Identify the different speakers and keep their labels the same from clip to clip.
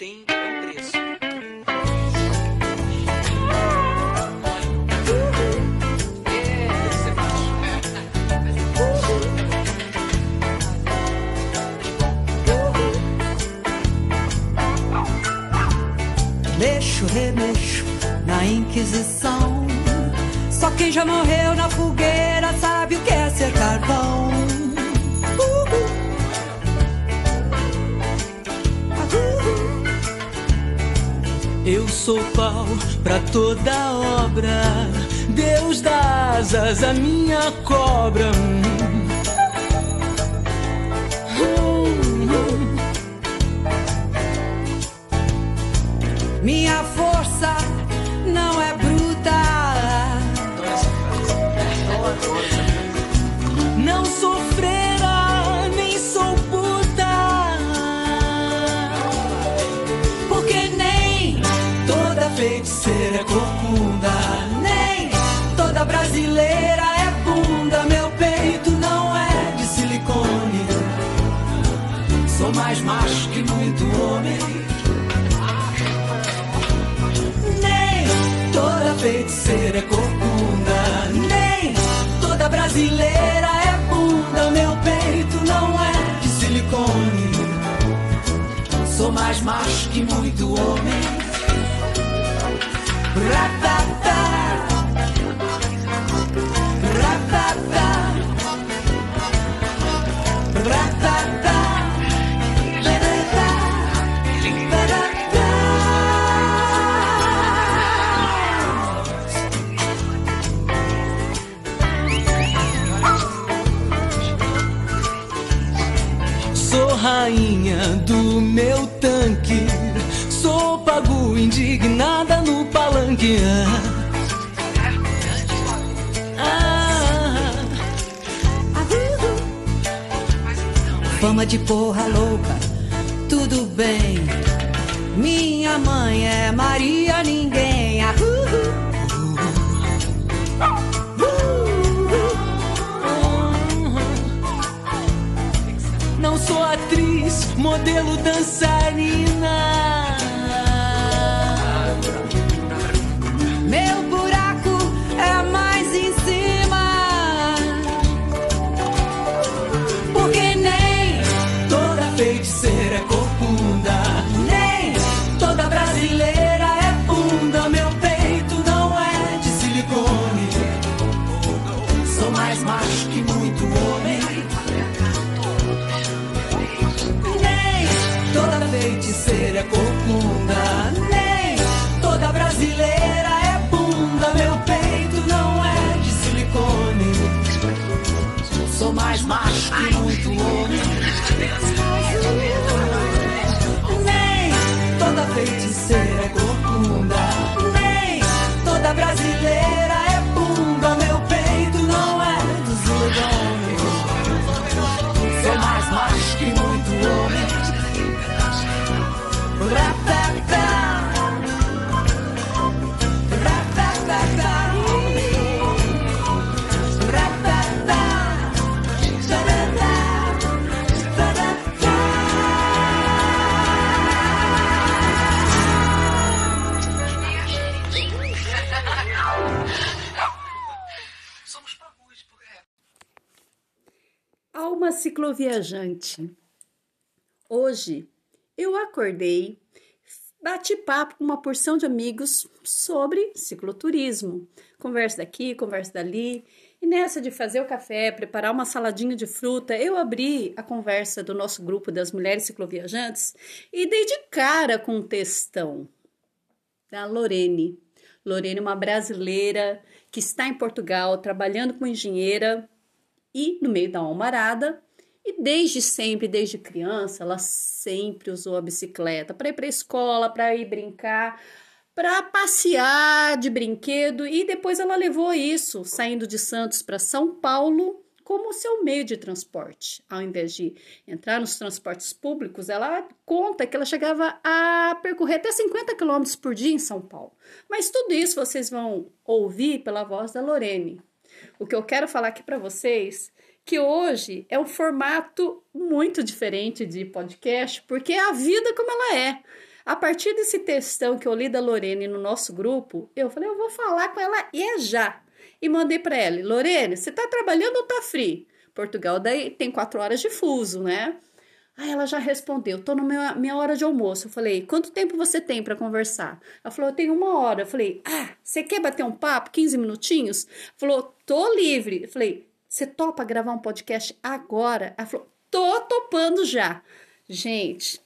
Speaker 1: tem um preço.
Speaker 2: Mexo, remexo na Inquisição. Só quem já morreu na fogueira sabe o que é ser carvão.
Speaker 3: Sou pau pra toda obra. Deus dá asas à minha cobra.
Speaker 2: Minha força é corcunda, nem toda brasileira é bunda. Meu peito não é de silicone. Sou mais macho que muito homem. Ratatá. De porra louca, tudo bem. Minha mãe é Maria Ninguém. Ah, uh, uh.
Speaker 3: não sou atriz, modelo dançarina.
Speaker 4: 没 Cicloviajante. Hoje eu acordei, bati papo com uma porção de amigos sobre cicloturismo. Conversa daqui, conversa dali. E nessa de fazer o café, preparar uma saladinha de fruta, eu abri a conversa do nosso grupo das mulheres cicloviajantes e dei de cara com um textão da Lorene. Lorene uma brasileira que está em Portugal trabalhando como engenheira e no meio da almarada. E desde sempre, desde criança, ela sempre usou a bicicleta para ir para a escola, para ir brincar, para passear de brinquedo. E depois ela levou isso, saindo de Santos para São Paulo, como seu meio de transporte. Ao invés de entrar nos transportes públicos, ela conta que ela chegava a percorrer até 50 quilômetros por dia em São Paulo. Mas tudo isso vocês vão ouvir pela voz da Lorene. O que eu quero falar aqui para vocês que hoje é um formato muito diferente de podcast, porque é a vida como ela é.
Speaker 5: A partir desse textão que eu li da Lorene no nosso grupo, eu falei, eu vou falar com ela e é já. E mandei para ela, Lorene, você tá trabalhando ou tá free? Portugal daí tem quatro horas de fuso, né? Aí ela já respondeu, tô na minha, minha hora de almoço. Eu falei, quanto tempo você tem para conversar? Ela falou, eu tenho uma hora. Eu falei, ah, você quer bater um papo, 15 minutinhos? Falou, tô livre. Eu falei, você topa gravar um podcast agora? Ela falou, tô topando já. Gente,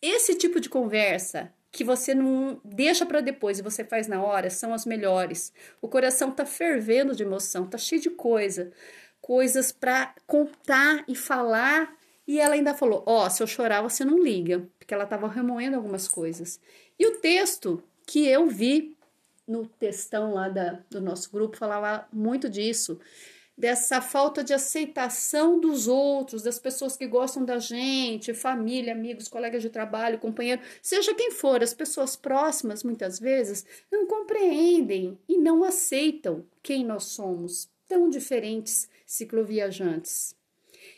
Speaker 5: esse tipo de conversa que você não deixa para depois e você faz na hora são as melhores. O coração tá fervendo de emoção, tá cheio de coisa, coisas para contar e falar e ela ainda falou: Ó, oh, se eu chorar, você não liga, porque ela estava remoendo algumas coisas. E o texto que eu vi no textão lá da, do nosso grupo falava muito disso, dessa falta de aceitação dos outros, das pessoas que gostam da gente, família, amigos, colegas de trabalho, companheiro, seja quem for, as pessoas próximas muitas vezes não compreendem e não aceitam quem nós somos, tão diferentes cicloviajantes.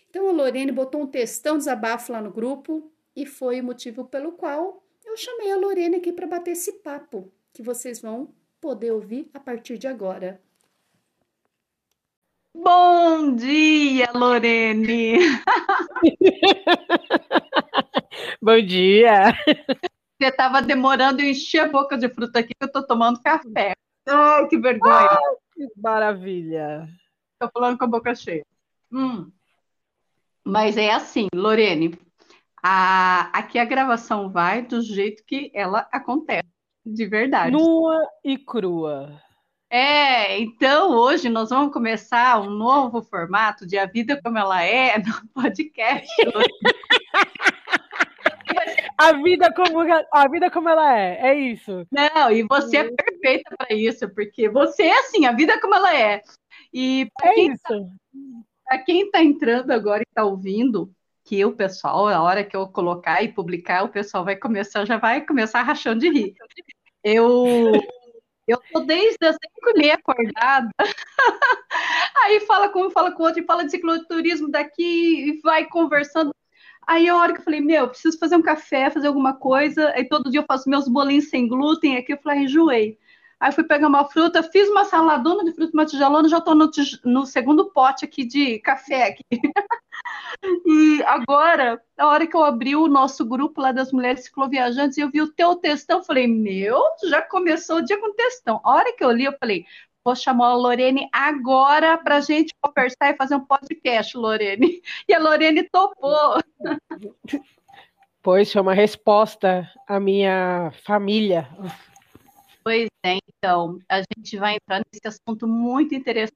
Speaker 5: Então a Lorene botou um textão desabafo lá no grupo e foi o motivo pelo qual eu chamei a Lorene aqui para bater esse papo que vocês vão poder ouvir a partir de agora.
Speaker 4: Bom dia, Lorene!
Speaker 6: Bom dia!
Speaker 4: Você estava demorando e encher a boca de fruta aqui que eu estou tomando café. Ai, que vergonha! Ah,
Speaker 6: que maravilha!
Speaker 4: Estou falando com a boca cheia. Hum. Mas é assim, Lorene, a, aqui a gravação vai do jeito que ela acontece, de verdade.
Speaker 6: Nua e crua.
Speaker 4: É, então hoje nós vamos começar um novo formato de A Vida Como Ela É no podcast.
Speaker 6: a vida como a vida como ela é, é isso.
Speaker 4: Não, e você é perfeita para isso, porque você é assim, a vida como ela é. E
Speaker 6: é isso. Tá,
Speaker 4: para quem está entrando agora e está ouvindo, que o pessoal, a hora que eu colocar e publicar, o pessoal vai começar, já vai começar rachando de rir. Eu eu tô desde as 5 e meia acordada. Aí fala com um, fala com outro, e fala de cicloturismo daqui, e vai conversando. Aí a hora que eu falei, meu, preciso fazer um café, fazer alguma coisa. Aí todo dia eu faço meus bolinhos sem glúten aqui. Eu falei, enjoei. Aí fui pegar uma fruta, fiz uma saladona de fruta uma tigelona, já estou no, no, segundo pote aqui de café aqui. e agora, a hora que eu abri o nosso grupo lá das mulheres cicloviajantes, eu vi o teu textão, falei, meu, já começou o dia com textão. A hora que eu li, eu falei, vou chamar a Lorene agora para a gente conversar e fazer um podcast, Lorene. E a Lorene topou.
Speaker 6: Pois foi uma resposta à minha família.
Speaker 4: Pois é, então, a gente vai entrar nesse assunto muito interessante,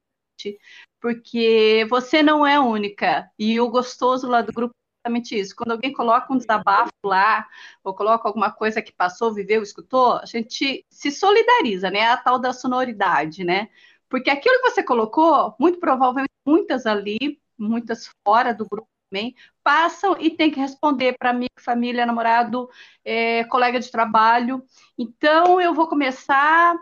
Speaker 4: porque você não é única. E o gostoso lá do grupo é exatamente isso. Quando alguém coloca um desabafo lá, ou coloca alguma coisa que passou, viveu, escutou, a gente se solidariza, né? A tal da sonoridade, né? Porque aquilo que você colocou, muito provavelmente muitas ali, muitas fora do grupo também, passam e tem que responder para amigo, família, namorado, é, colega de trabalho. Então, eu vou começar.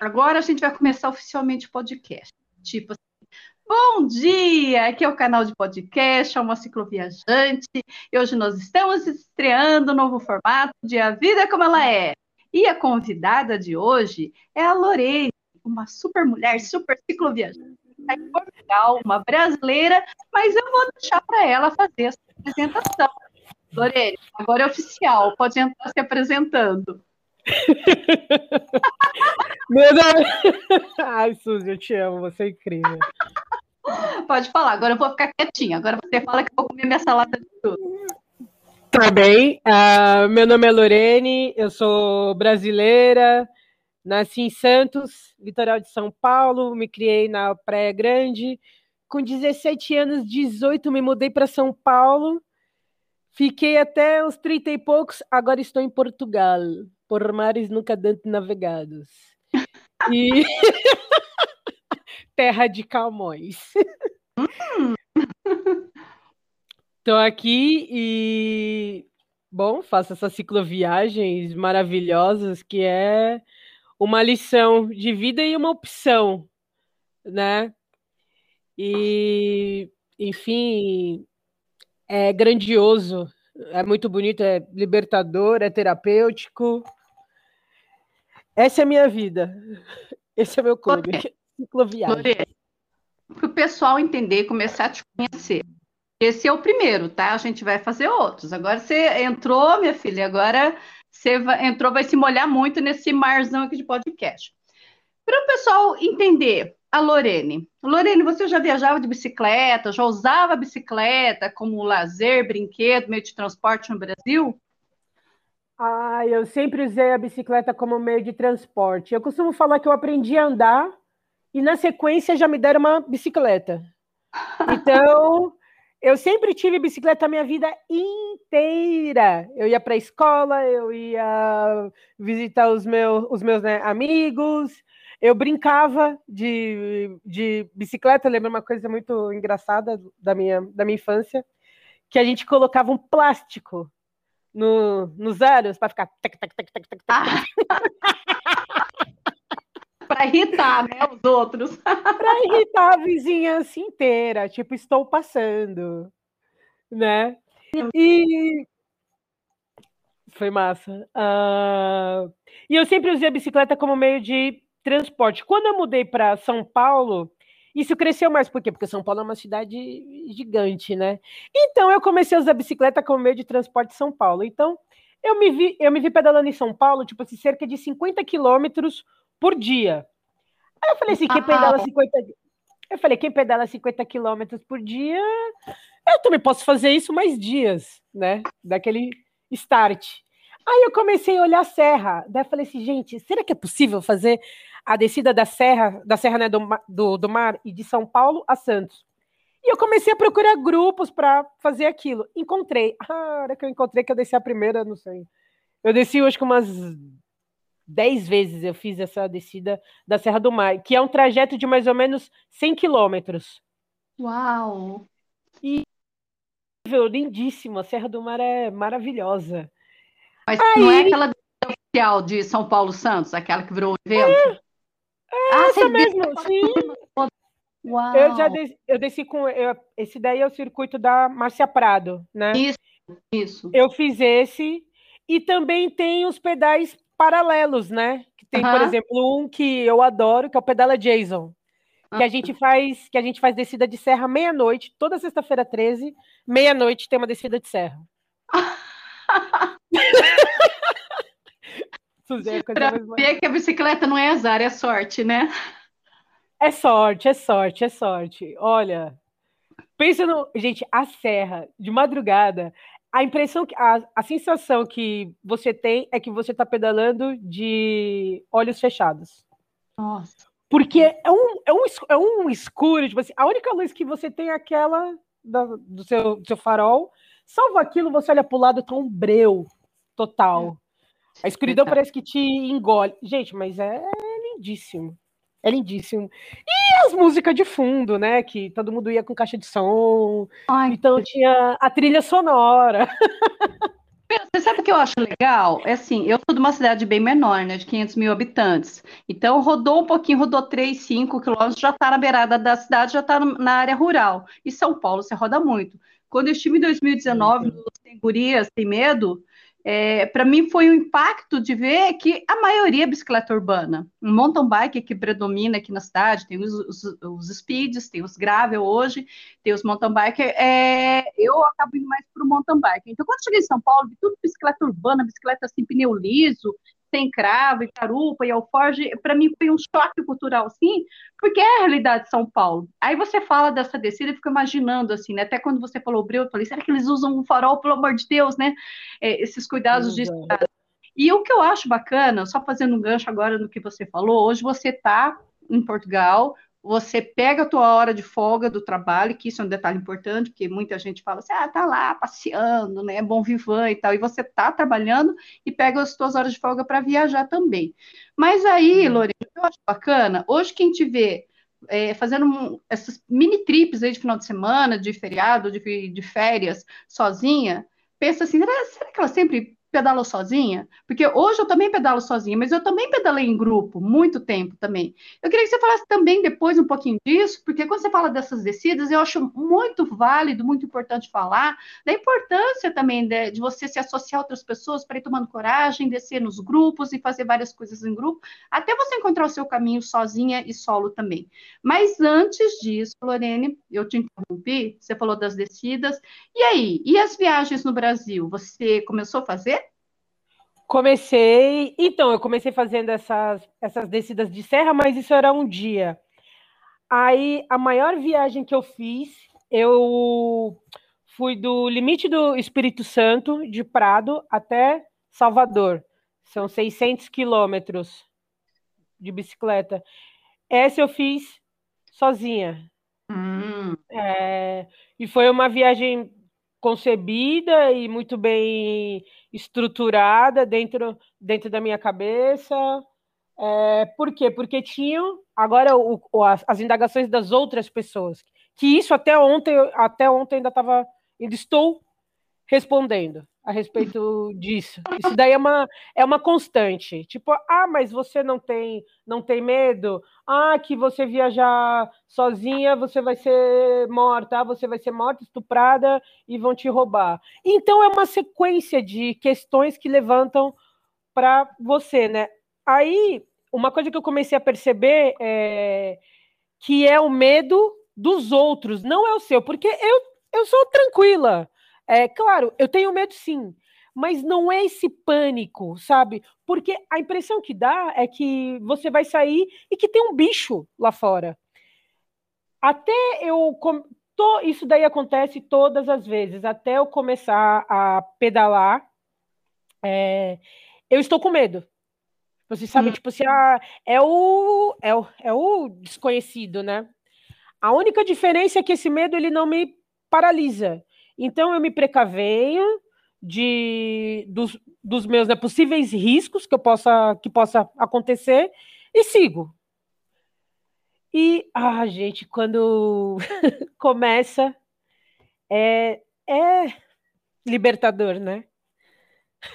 Speaker 4: Agora a gente vai começar oficialmente o podcast. Tipo assim, bom dia! Aqui é o canal de podcast, é uma cicloviajante. E hoje nós estamos estreando um novo formato de A Vida Como Ela É. E a convidada de hoje é a Lorene, uma super mulher, super cicloviajante está em Portugal, uma brasileira, mas eu vou deixar para ela fazer essa apresentação. Lorene, agora é oficial, pode entrar se apresentando.
Speaker 6: Meu Deus! Ai, Suzy, eu te amo, você é incrível.
Speaker 4: Pode falar, agora eu vou ficar quietinha. Agora você fala que eu vou comer minha salada de tudo.
Speaker 6: Tá bem. Uh, meu nome é Lorene, eu sou brasileira, Nasci em Santos, litoral de São Paulo, me criei na Praia Grande. Com 17 anos, 18, me mudei para São Paulo. Fiquei até os 30 e poucos, agora estou em Portugal, por mares nunca antes navegados. E terra de Camões. Estou aqui e bom, faço essas cicloviagens maravilhosas que é uma lição de vida e uma opção, né? E, enfim, é grandioso É muito bonito, é libertador, é terapêutico. Essa é a minha vida. Esse é meu clube, cicloviagem.
Speaker 4: Para o pessoal entender, começar a te conhecer. Esse é o primeiro, tá? A gente vai fazer outros. Agora você entrou, minha filha, agora você vai- entrou, vai se molhar muito nesse marzão aqui de podcast. Para o pessoal entender, a Lorene. Lorene, você já viajava de bicicleta, já usava a bicicleta como lazer, brinquedo, meio de transporte no Brasil?
Speaker 6: Ah, eu sempre usei a bicicleta como meio de transporte. Eu costumo falar que eu aprendi a andar e na sequência já me deram uma bicicleta. Então, eu sempre tive bicicleta a minha vida inteira. Eu ia para a escola, eu ia visitar os meus, os meus né, amigos, eu brincava de, de bicicleta. Lembro uma coisa muito engraçada da minha, da minha infância, que a gente colocava um plástico no, nos aros para ficar.
Speaker 4: Ah, para irritar, né, os outros.
Speaker 6: para irritar a vizinhança inteira, tipo, estou passando, né? E foi massa. Ah, E eu sempre usei a bicicleta como meio de transporte. Quando eu mudei para São Paulo, isso cresceu mais, por quê? Porque São Paulo é uma cidade gigante, né? Então eu comecei a usar bicicleta como meio de transporte em São Paulo. Então eu me vi, eu me vi pedalando em São Paulo, tipo assim, cerca de 50 quilômetros por dia. Aí eu falei assim, quem pedala
Speaker 4: Uau.
Speaker 6: 50 Eu falei, quem pedala 50 quilômetros por dia, eu também posso fazer isso mais dias, né? Daquele start. Aí eu comecei a olhar a serra. Daí eu falei assim, gente, será que é possível fazer a descida da serra, da serra né, do, do, do mar e de São Paulo a Santos? E eu comecei a procurar grupos para fazer aquilo. Encontrei. Ah, a hora que eu encontrei que eu desci a primeira, não sei. Eu desci, acho que umas 10 vezes eu fiz essa descida da Serra do Mar, que é um trajeto de mais ou menos 100 quilômetros.
Speaker 4: Uau!
Speaker 6: Incrível, Lindíssimo, a Serra do Mar é maravilhosa.
Speaker 4: Mas não é aquela oficial de São Paulo Santos, aquela que virou um evento? Ah,
Speaker 6: Essa mesmo, sim.
Speaker 4: Uau!
Speaker 6: Eu já desci, eu desci com. eu- esse daí é o circuito da Márcia Prado, né?
Speaker 4: Isso, isso.
Speaker 6: Eu fiz esse. E também tem os pedais paralelos, né? Que tem, por exemplo, um que eu adoro, que é o Pedala Jason. Que a gente faz, que a gente faz descida de serra meia-noite, toda sexta-feira 13, meia-noite tem uma descida de serra. É
Speaker 4: Para
Speaker 6: mais
Speaker 4: ver que a bicicleta não é azar, é sorte, né?
Speaker 6: É sorte, é sorte, é sorte. Olha, pensa no. Gente, a serra, de madrugada, a impressão, que- a, a sensação que você tem é que você está pedalando de olhos fechados.
Speaker 4: Nossa.
Speaker 6: Porque é um, é um, é um escuro, tipo assim, a única luz que você tem é aquela da- do, seu, do seu farol. Salvo aquilo, você olha pro lado, tá um breu total. A escuridão
Speaker 4: Verdade.
Speaker 6: parece que te engole. Gente, mas é lindíssimo. É lindíssimo. E as músicas de fundo, né? Que todo mundo ia com caixa de som.
Speaker 4: Ai,
Speaker 6: Então tinha a trilha sonora.
Speaker 4: Você sabe o que eu acho legal? É assim, eu sou de uma cidade bem menor, né, de 500 mil habitantes. Então, rodou um pouquinho, rodou 3, 5 quilômetros, já está na beirada da cidade, já está na área rural. E São Paulo, você roda muito. Quando eu estive em 2019 no Sem Gurias, Sem Medo, para mim foi um impacto de ver que a maioria é bicicleta urbana. Um mountain bike que predomina aqui na cidade, tem os, os, os speeds, tem os gravel hoje, tem os mountain bike, é, eu acabo indo mais para o mountain bike. Então, quando cheguei em São Paulo, vi tudo bicicleta urbana, bicicleta assim, pneu liso, sem cravo, e carupa e alforge, para mim foi um choque cultural, assim, porque é a realidade de São Paulo. Aí você fala dessa descida e fica imaginando, assim, né? Até quando você falou breu, eu falei, será que eles usam um farol, pelo amor de Deus, né? É, esses cuidados de
Speaker 6: Exato.
Speaker 4: e o que eu acho bacana, só fazendo um gancho agora no que você falou, hoje você está em Portugal, você pega a tua hora de folga do trabalho, que isso é um detalhe importante, porque muita gente fala assim, ah, tá lá passeando, né, bom vivan e tal, e você tá trabalhando e pega as tuas horas de folga para viajar também. Mas aí,
Speaker 6: Uhum.
Speaker 4: Lorena, eu acho bacana, hoje quem te vê é, fazendo um- essas mini trips aí de final de semana, de feriado, de, de férias, sozinha, pensa assim, será, será que ela sempre pedalou sozinha? Porque hoje eu também pedalo sozinha, mas eu também pedalei em grupo, muito tempo também. Eu queria que você falasse também depois um pouquinho disso, porque quando você fala dessas descidas, eu acho muito válido, muito importante falar da importância também de, de você se associar a outras pessoas para ir tomando coragem, descer nos grupos e fazer várias coisas em grupo, até você encontrar o seu caminho sozinha e solo também. Mas antes disso, Lorene, eu te interrompi, você falou das descidas. E aí, e as viagens no Brasil? Você começou a fazer?
Speaker 6: Comecei. Então, eu comecei fazendo essas, essas descidas de serra, mas isso era um dia. Aí, a maior viagem que eu fiz, eu fui do limite do Espírito Santo, de Prado, até Salvador. São 600 quilômetros de bicicleta. Essa eu fiz sozinha.
Speaker 4: Hum.
Speaker 6: É, e foi uma viagem concebida e muito bem estruturada dentro, dentro da minha cabeça. É, por quê? Porque tinham agora o, o, as, as, indagações das outras pessoas. Que isso até ontem, até ontem ainda estava, ainda estou respondendo a respeito disso. Isso daí é uma, é uma constante. Tipo, ah, mas você não tem, não tem medo? Ah, que você viajar sozinha, você vai ser morta, ah, você vai ser morta, estuprada e vão te roubar. Então é uma sequência de questões que levantam para você, né? Aí, uma coisa que eu comecei a perceber é que é o medo dos outros, não é o seu, porque eu, eu sou tranquila. É claro, eu tenho medo sim, mas não é esse pânico, sabe? Porque a impressão que dá é que você vai sair e que tem um bicho lá fora. Até eu tô, isso daí acontece todas as vezes, até eu começar a pedalar, é, eu estou com medo. Você sabe, hum. tipo assim, ah, é, o, é, o, é o desconhecido, né? A única diferença é que esse medo ele não me paralisa. Então eu me precavenho de dos, dos meus né, possíveis riscos que eu possa que possa acontecer e sigo. E ah, gente, quando começa é é libertador, né?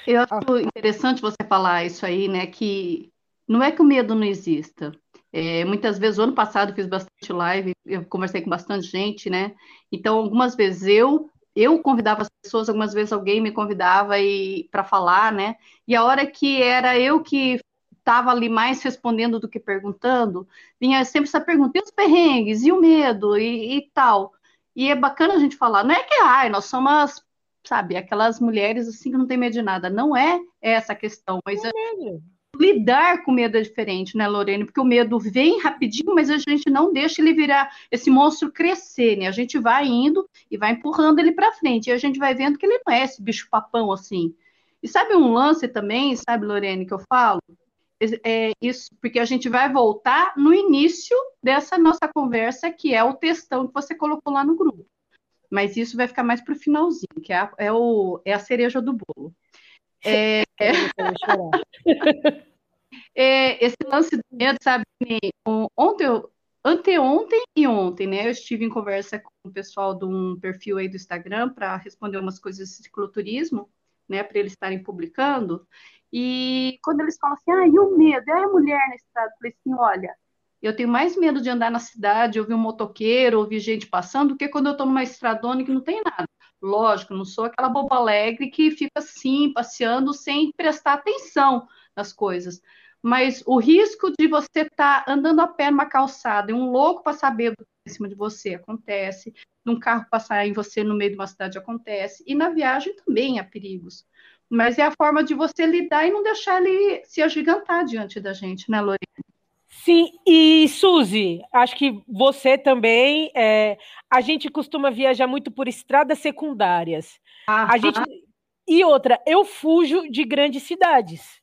Speaker 4: Eu acho ah. interessante você falar isso aí, né? Que não é que o medo não exista. É, muitas vezes, ano passado, eu fiz bastante live, eu conversei com bastante gente, né? Então, algumas vezes eu eu convidava as pessoas, algumas vezes alguém me convidava e para falar, né? E a hora que era eu que estava ali mais respondendo do que perguntando, vinha sempre essa pergunta: e os perrengues, e o medo, e, e tal. E é bacana a gente falar, não é que, ai, nós somos, sabe, aquelas mulheres assim que não tem medo de nada. Não é essa a questão, mas é, lidar com medo é diferente, né, Lorene? Porque o medo vem rapidinho, mas a gente não deixa ele virar esse monstro crescer, né? A gente vai indo e vai empurrando ele para frente, e a gente vai vendo que ele não é esse bicho papão assim. E sabe um lance também, sabe, Lorene, que eu falo? É isso, porque a gente vai voltar no início dessa nossa conversa, que é o textão que você colocou lá no grupo. Mas isso vai ficar mais para o finalzinho, que é a, é, o, é a cereja do bolo. É... é, esse lance do medo, sabe? Ontem, anteontem e ontem, né? Eu estive em conversa com o pessoal de um perfil aí do Instagram para responder umas coisas de cicloturismo, né? Para eles estarem publicando. E quando eles falam assim, ah, e o medo? É a mulher na estrada? Eu falei assim, olha, eu tenho mais medo de andar na cidade, ouvir um motoqueiro, ouvir gente passando, do que quando eu estou numa estradona que não tem nada. Lógico, não sou aquela boba alegre que fica assim, passeando sem prestar atenção nas coisas. Mas o risco de você estar tá andando a pé numa calçada e um louco passar em cima de você acontece, num carro passar em você no meio de uma cidade acontece, e na viagem também há perigos. Mas é a forma de você lidar e não deixar ele se agigantar diante da gente, né, Lorena?
Speaker 6: Sim, e Suzy, acho que você também. É, a gente costuma viajar muito por estradas secundárias. A gente, e outra, eu fujo de grandes cidades.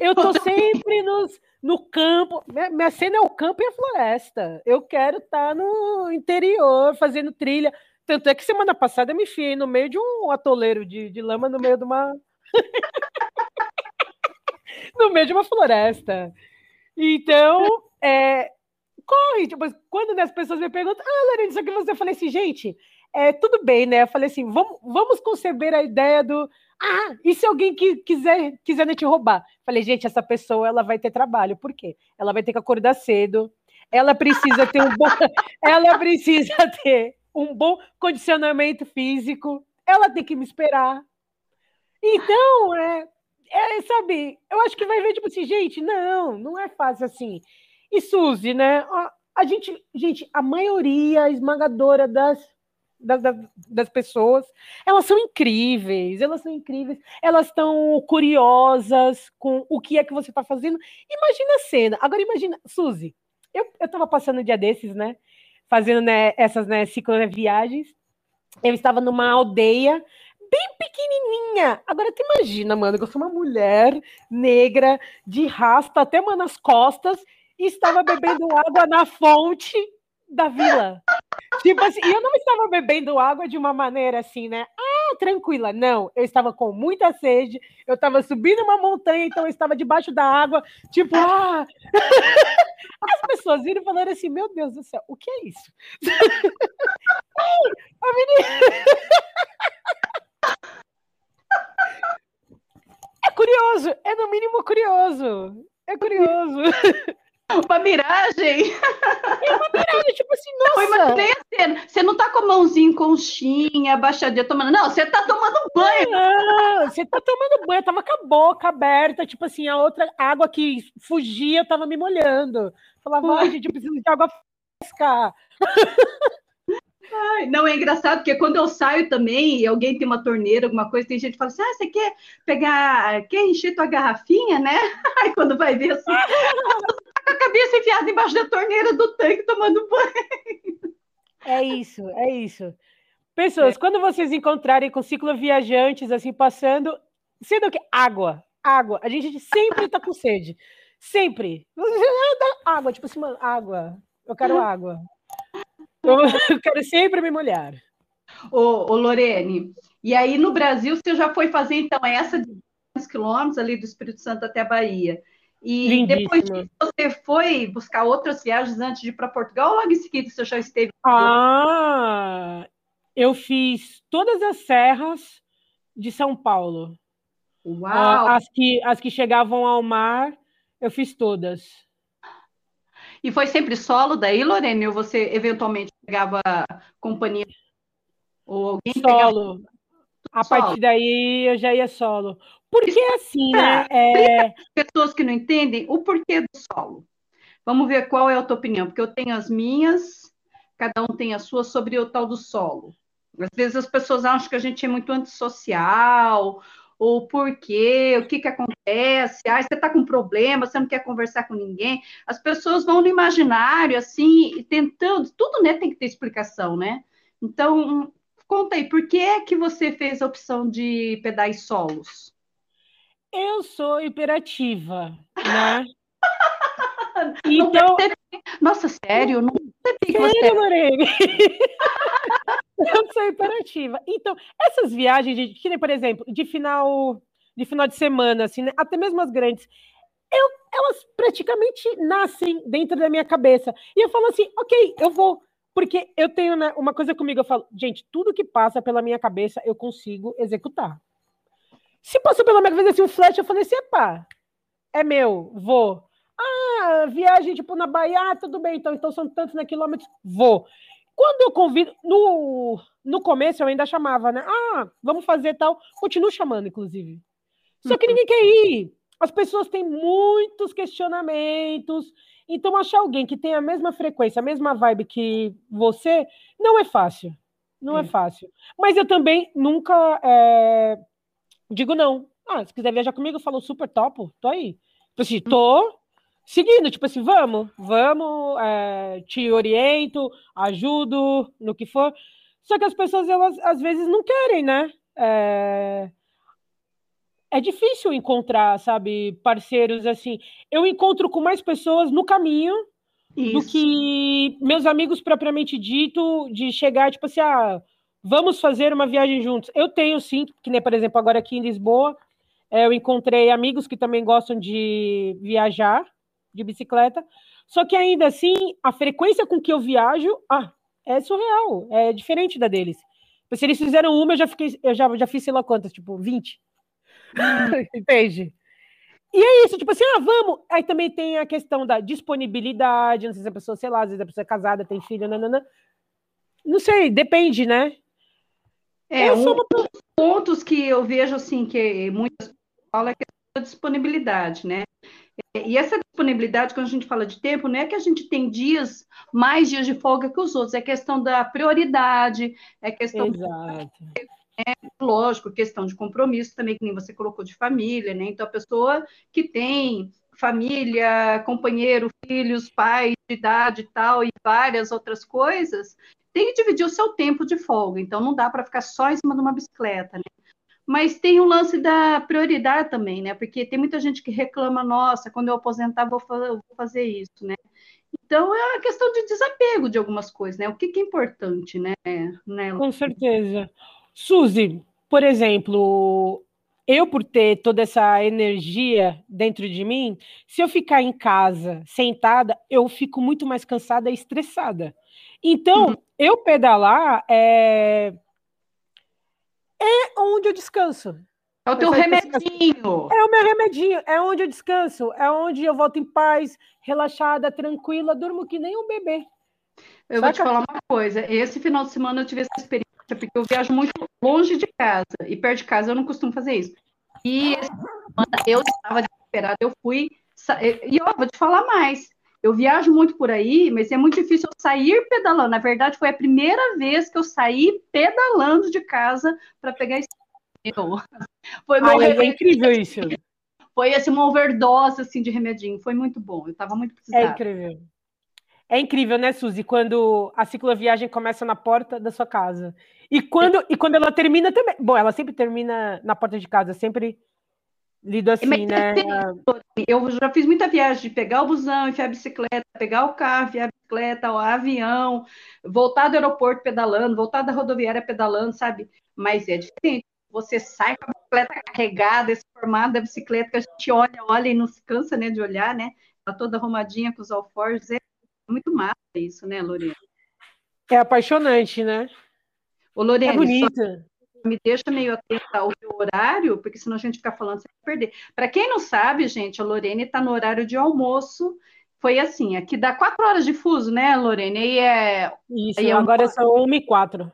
Speaker 6: Eu tô sempre nos, no campo. Minha, minha cena é o campo e a floresta. Eu quero estar tá no interior, fazendo trilha. Tanto é que semana passada eu me fiei no meio de um atoleiro de, de lama, no meio de uma. no meio de uma floresta. Então, é, corre. Tipo, quando né, as pessoas me perguntam, ah, Lorena, isso aqui você, eu falei assim, gente, é, tudo bem, né? Eu falei assim, vamos, vamos conceber a ideia do ah, e se alguém que quiser, quiser te roubar? Falei, gente, essa pessoa ela vai ter trabalho. Por quê? Ela vai ter que acordar cedo. Ela precisa ter um bom, ela precisa ter um bom condicionamento físico. Ela tem que me esperar. Então, é, é, sabe, eu acho que vai ver, tipo assim, gente, não, não é fácil assim. E Suzy, né? A, a gente, gente, a maioria esmagadora das das, das, pessoas. Elas são incríveis, elas são incríveis, elas estão curiosas com o que é que você está fazendo. Imagina a cena. Agora imagina, Suzy, eu, estava passando um dia desses, né? Fazendo né, essas né, cicloviagens. Eu estava numa aldeia bem pequenininha. Agora tu imagina, mano, que eu sou uma mulher negra, de rasta até mano, nas costas, e estava bebendo água na fonte da vila. Tipo assim, eu não estava bebendo água de uma maneira assim, né? Ah, tranquila. Não, eu estava com muita sede, eu estava subindo uma montanha, então eu estava debaixo da água, tipo, ah! As pessoas viram e falaram assim: Meu Deus do céu, o que é isso? a menina. É curioso, é no mínimo curioso. É curioso.
Speaker 4: Uma miragem.
Speaker 6: É uma miragem, tipo assim, nossa. Não, imaginei
Speaker 4: a cena. Você não tá com a mãozinha conchinha, abaixadinha, tomando. Não, você tá tomando banho.
Speaker 6: Não, você tá tomando banho. Eu tava com a boca aberta, tipo assim, a outra água que fugia, tava me molhando. Falava, ai, gente, eu preciso de água fresca.
Speaker 4: Ai, não, é engraçado, porque quando eu saio também e alguém tem uma torneira, alguma coisa, tem gente que fala assim: ah, você quer pegar, quer encher tua garrafinha, né? Aí quando vai ver assim, com a cabeça enfiada embaixo da torneira do tanque tomando banho.
Speaker 6: É isso, é isso. Pessoas, é. quando vocês encontrarem com cicloviajantes assim passando, sendo que água, água, a gente sempre está com sede. Sempre. Água, tipo assim, mano, água. Eu quero água. Eu quero sempre me molhar.
Speaker 4: Ô, ô, Lorene, e aí no Brasil você já foi fazer então essa de quilômetros ali do Espírito Santo até a Bahia. E Lindíssimo. depois disso, você foi buscar outras viagens antes de ir para Portugal ou logo em seguida você já esteve?
Speaker 6: Ah, eu fiz todas as serras de São Paulo.
Speaker 4: Uau!
Speaker 6: As que, as que chegavam ao mar, eu fiz todas.
Speaker 4: E foi sempre solo daí, Lorene? Ou você eventualmente pegava companhia?
Speaker 6: Ou alguém solo. Pegava... A solo. partir daí eu já ia solo. Porque assim, né?
Speaker 4: É... Pessoas que não entendem o porquê do solo. Vamos ver qual é a tua opinião, porque eu tenho as minhas, cada um tem a sua sobre o tal do solo. Às vezes as pessoas acham que a gente é muito antissocial, ou por quê, o que, que acontece, ah, você está com problema, você não quer conversar com ninguém. As pessoas vão no imaginário, assim, tentando, tudo né, tem que ter explicação, né? Então, conta aí, por que é que você fez a opção de pedais solos?
Speaker 6: Eu sou hiperativa, né? então,
Speaker 4: nossa, sério? Não
Speaker 6: você... Lorene? eu sou hiperativa. Então, essas viagens, de, que nem, por exemplo, de final de final de semana, assim, né? até mesmo as grandes, eu, elas praticamente nascem dentro da minha cabeça. E eu falo assim, ok, eu vou. Porque eu tenho né, uma coisa comigo, eu falo, gente, tudo que passa pela minha cabeça eu consigo executar. Se passou pela minha cabeça assim, um flash, eu falei assim, epá, é meu, vou. Ah, viagem tipo na Bahia, ah, tudo bem, então, então são tantos né, quilômetros, vou. Quando eu convido, no, no começo eu ainda chamava, né? Ah, vamos fazer tal. Continuo chamando, inclusive. Só que ninguém quer ir. As pessoas têm muitos questionamentos. Então, achar alguém que tem a mesma frequência, a mesma vibe que você, não é fácil. Não é, é fácil. Mas eu também nunca é, digo não. Ah, se quiser viajar comigo, eu falo super topo, tô aí. Tipo assim, tô seguindo, tipo assim, vamos, vamos, é, te oriento, ajudo no que for. Só que as pessoas, elas às vezes não querem, né? É, é difícil encontrar, sabe, parceiros assim. Eu encontro com mais pessoas no caminho Isso. do que meus amigos propriamente dito, de chegar, tipo assim, ah, vamos fazer uma viagem juntos. Eu tenho sim, que nem, por exemplo, agora aqui em Lisboa, é, eu encontrei amigos que também gostam de viajar de bicicleta, só que ainda assim, a frequência com que eu viajo, ah, é surreal, é diferente da deles. Se eles fizeram uma, eu já fiquei, eu já, já fiz sei lá quantas, tipo, 20. Entende? E é isso, tipo assim, ah, vamos. Aí também tem a questão da disponibilidade, não sei se a pessoa, sei lá, às vezes a pessoa é casada, tem filho, nanana. Não sei, depende, né?
Speaker 4: É, um dos pontos que eu vejo, assim, que muitas pessoas falam é da disponibilidade, né? E essa disponibilidade, quando a gente fala de tempo, não é que a gente tem dias, mais dias de folga que os outros, é questão da prioridade, é questão.
Speaker 6: Exato.
Speaker 4: É, lógico, questão de compromisso também, que nem você colocou de família, né? Então, a pessoa que tem família, companheiro, filhos, pais de idade e tal, e várias outras coisas, tem que dividir o seu tempo de folga. Então, não dá para ficar só em cima de uma bicicleta, né? Mas tem o um lance da prioridade também, né? Porque tem muita gente que reclama, nossa, quando eu aposentar, vou, vou fazer isso, né? Então, é uma questão de desapego de algumas coisas, né? O que, que é importante, né? né?
Speaker 6: Com certeza. Suzy, por exemplo, eu por ter toda essa energia dentro de mim, se eu ficar em casa sentada, eu fico muito mais cansada e estressada. Então, uhum. eu pedalar é onde eu descanso.
Speaker 4: É o teu remedinho.
Speaker 6: É o meu remedinho, é onde eu descanso, é onde eu volto em paz, relaxada, tranquila, durmo que nem um bebê.
Speaker 4: Eu Saca? vou te falar uma coisa, esse final de semana eu tive essa experiência, porque eu viajo muito longe de casa, e perto de casa eu não costumo fazer isso. E essa semana eu estava desesperada, eu fui, e ó, vou te falar mais, eu viajo muito por aí, mas é muito difícil eu sair pedalando. Na verdade, foi a primeira vez que eu saí pedalando de casa para pegar esse.
Speaker 6: Foi Ai, é incrível isso.
Speaker 4: Foi assim, uma overdose assim, de remedinho. Foi muito bom. Eu estava muito precisada.
Speaker 6: É incrível. É incrível, né, Suzy? Quando a cicloviagem começa na porta da sua casa. E quando, e quando ela termina também. Bom, ela sempre termina na porta de casa, sempre lido assim, Mas, né?
Speaker 4: Eu já fiz muita viagem de pegar o busão, enfiar a bicicleta, pegar o carro, enfiar a bicicleta, o avião, voltar do aeroporto pedalando, voltar da rodoviária pedalando, sabe? Mas é diferente. Você sai com a bicicleta carregada, esse formato da bicicleta que a gente olha, olha e não se cansa né, de olhar, né? Tá toda arrumadinha com os alforjes. É muito massa isso, né, Lorena?
Speaker 6: É apaixonante, né?
Speaker 4: Ô, Lorena,
Speaker 6: é bonita
Speaker 4: me deixa meio atenta ao meu horário, porque senão a gente fica falando sem perder. Para quem não sabe, gente, a Lorene está no horário de almoço. Foi assim, aqui dá quatro horas de fuso, né, Lorene? E é.
Speaker 6: Isso, aí é agora um... são uma e quatro.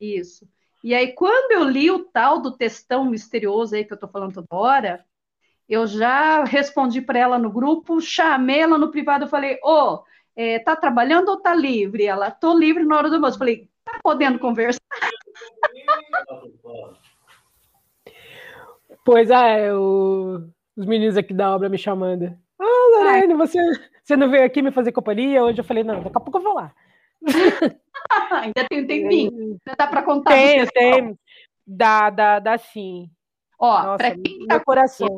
Speaker 4: Isso. E aí, quando eu li o tal do textão misterioso aí que eu estou falando toda hora, eu já respondi para ela no grupo, chamei ela no privado, falei, ô, oh, é, tá trabalhando ou tá livre? Ela, tô livre na hora do almoço. Falei, podendo conversar?
Speaker 6: Pois é, o... os meninos aqui da obra me chamando. Ah, Lorene, você, você não veio aqui me fazer companhia? Hoje eu falei, não, daqui a pouco eu vou lá.
Speaker 4: Ainda tem um tempinho. Ainda dá para contar.
Speaker 6: Tem, tem. Dá, dá, dá sim.
Speaker 4: Ó, para quem
Speaker 6: tá coração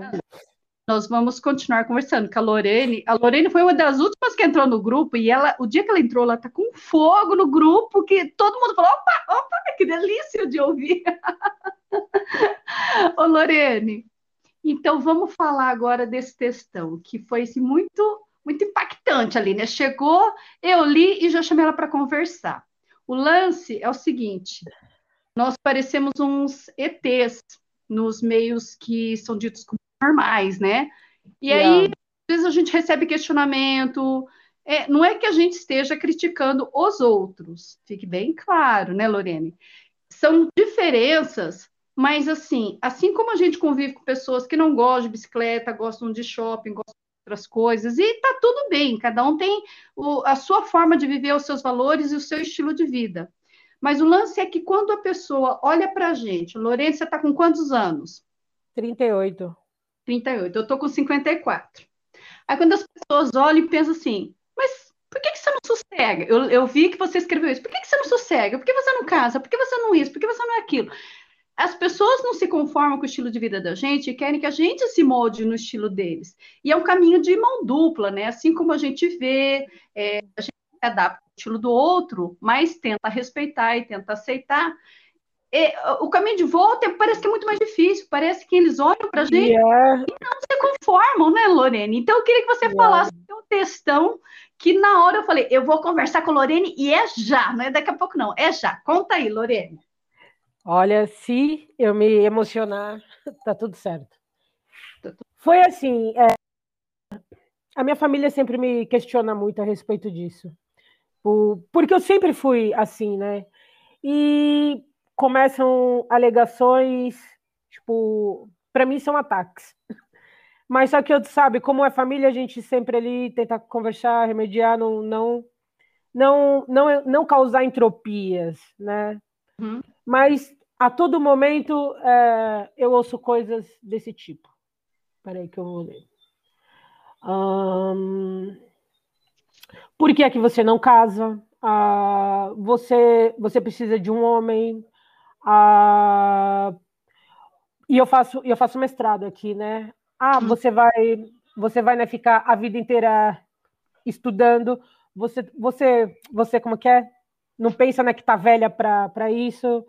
Speaker 4: nós vamos continuar conversando com a Lorene. A Lorene foi uma das últimas que entrou no grupo e ela, o dia que ela entrou, ela tá com fogo no grupo que todo mundo falou: opa, opa, que delícia de ouvir. Ô, Lorene, então vamos falar agora desse textão que foi assim, muito, muito impactante ali, né? Chegou, eu li e já chamei ela para conversar. O lance é o seguinte: nós parecemos uns ETs nos meios que são ditos como normais, né? E yeah. aí, às vezes a gente recebe questionamento. É, não é que a gente esteja criticando os outros, fique bem claro, né, Lorene? São diferenças, mas assim, assim como a gente convive com pessoas que não gostam de bicicleta, gostam de shopping, gostam de outras coisas, e tá tudo bem, cada um tem o, a sua forma de viver os seus valores e o seu estilo de vida. Mas o lance é que quando a pessoa olha para a gente, Lorene, você está com quantos anos?
Speaker 6: 38.
Speaker 4: 38, eu tô com 54. Aí quando as pessoas olham e pensam assim, mas por que, que você não sossega? Eu, eu vi que você escreveu isso. Por que, que você não sossega? Por que você não casa? Por que você não isso? Por que você não é aquilo? As pessoas não se conformam com o estilo de vida da gente e querem que a gente se molde no estilo deles. E é um caminho de mão dupla, né? Assim como a gente vê, é, a gente se adapta ao estilo do outro, mas tenta respeitar e tenta aceitar o caminho de volta parece que é muito mais difícil, parece que eles olham para a gente yeah. e não se conformam, né, Lorene? Então eu queria que você yeah. falasse um textão que na hora eu falei, eu vou conversar com a Lorene e é já, não é daqui a pouco não, é já. Conta aí, Lorene.
Speaker 6: Olha, se eu me emocionar, tá tudo certo. Foi assim, é, a minha família sempre me questiona muito a respeito disso. Por, porque eu sempre fui assim, né? E começam alegações, tipo, para mim são ataques. Mas só que eu sabe, como é família, a gente sempre ali tenta conversar, remediar, não não não não, não causar entropias, né? Uhum. Mas a todo momento é, eu ouço coisas desse tipo. Peraí que eu vou ler. Um, por que é que você não casa? Uh, você, você precisa de um homem. Uh, e eu faço, eu faço mestrado aqui, né? Ah, hum. você vai, você vai né, ficar a vida inteira estudando. Você, você, você como que é? Não pensa né, que tá velha para isso?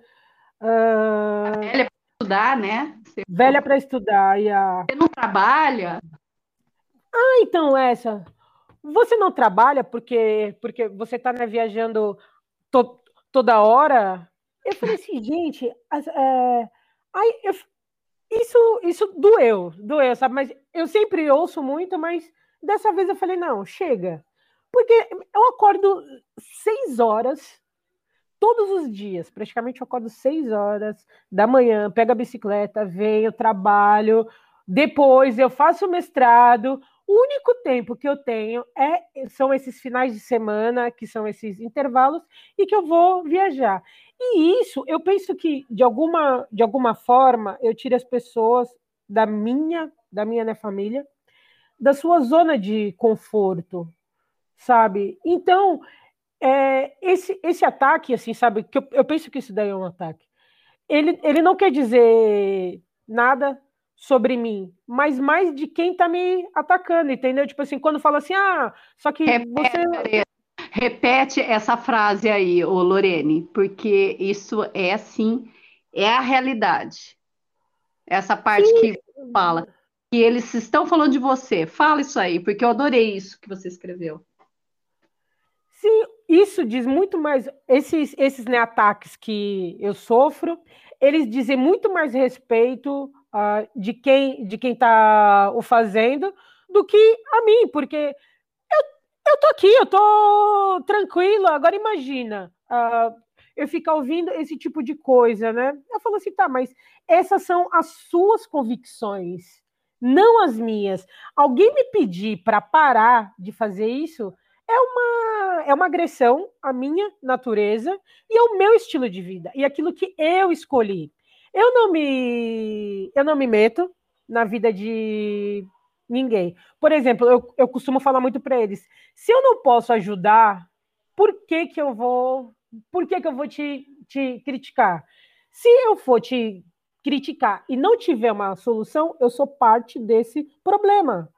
Speaker 4: Uh... Velha para estudar, né?
Speaker 6: Você... Velha para estudar. E a...
Speaker 4: Você não trabalha?
Speaker 6: Ah, então essa. Você não trabalha porque porque você está né, viajando to, toda hora? Eu falei assim, gente, é, aí eu, isso isso doeu, doeu, sabe? Mas eu sempre ouço muito, mas dessa vez eu falei não, chega, porque eu acordo seis horas todos os dias, praticamente eu acordo seis horas da manhã, pego a bicicleta, venho, trabalho, depois eu faço mestrado, o único tempo que eu tenho é são esses finais de semana, que são esses intervalos, e que eu vou viajar. E isso, eu penso que de alguma, de alguma forma eu tiro as pessoas da minha, da minha né, família, da sua zona de conforto, sabe? Então, é, esse, esse ataque, assim, sabe, que eu, eu penso que isso daí é um ataque. Ele, ele não quer dizer nada sobre mim, mas mais de quem tá me atacando, entendeu? Tipo assim, quando fala assim, ah, só que repete, você.
Speaker 4: Repete essa frase aí, ô Lorene, porque isso é assim, é a realidade. Essa parte Sim. que fala que eles estão falando de você. Fala isso aí, porque eu adorei isso que você escreveu.
Speaker 6: Sim, isso diz muito mais. Esses, esses né, ataques que eu sofro, eles dizem muito mais respeito uh, de quem de quem está o fazendo do que a mim, porque eu, eu tô aqui, eu tô tranquilo. Agora imagina uh, eu ficar ouvindo esse tipo de coisa, né? Eu falo assim, tá, mas essas são as suas convicções, não as minhas. Alguém me pedir para parar de fazer isso é uma, é uma agressão à minha natureza e ao meu estilo de vida e aquilo que eu escolhi. Eu não me, eu não me meto na vida de ninguém. Por exemplo, eu, eu costumo falar muito para eles: se eu não posso ajudar, por que, que eu vou, por que, que eu vou te, te criticar? Se eu for te criticar e não tiver uma solução, eu sou parte desse problema.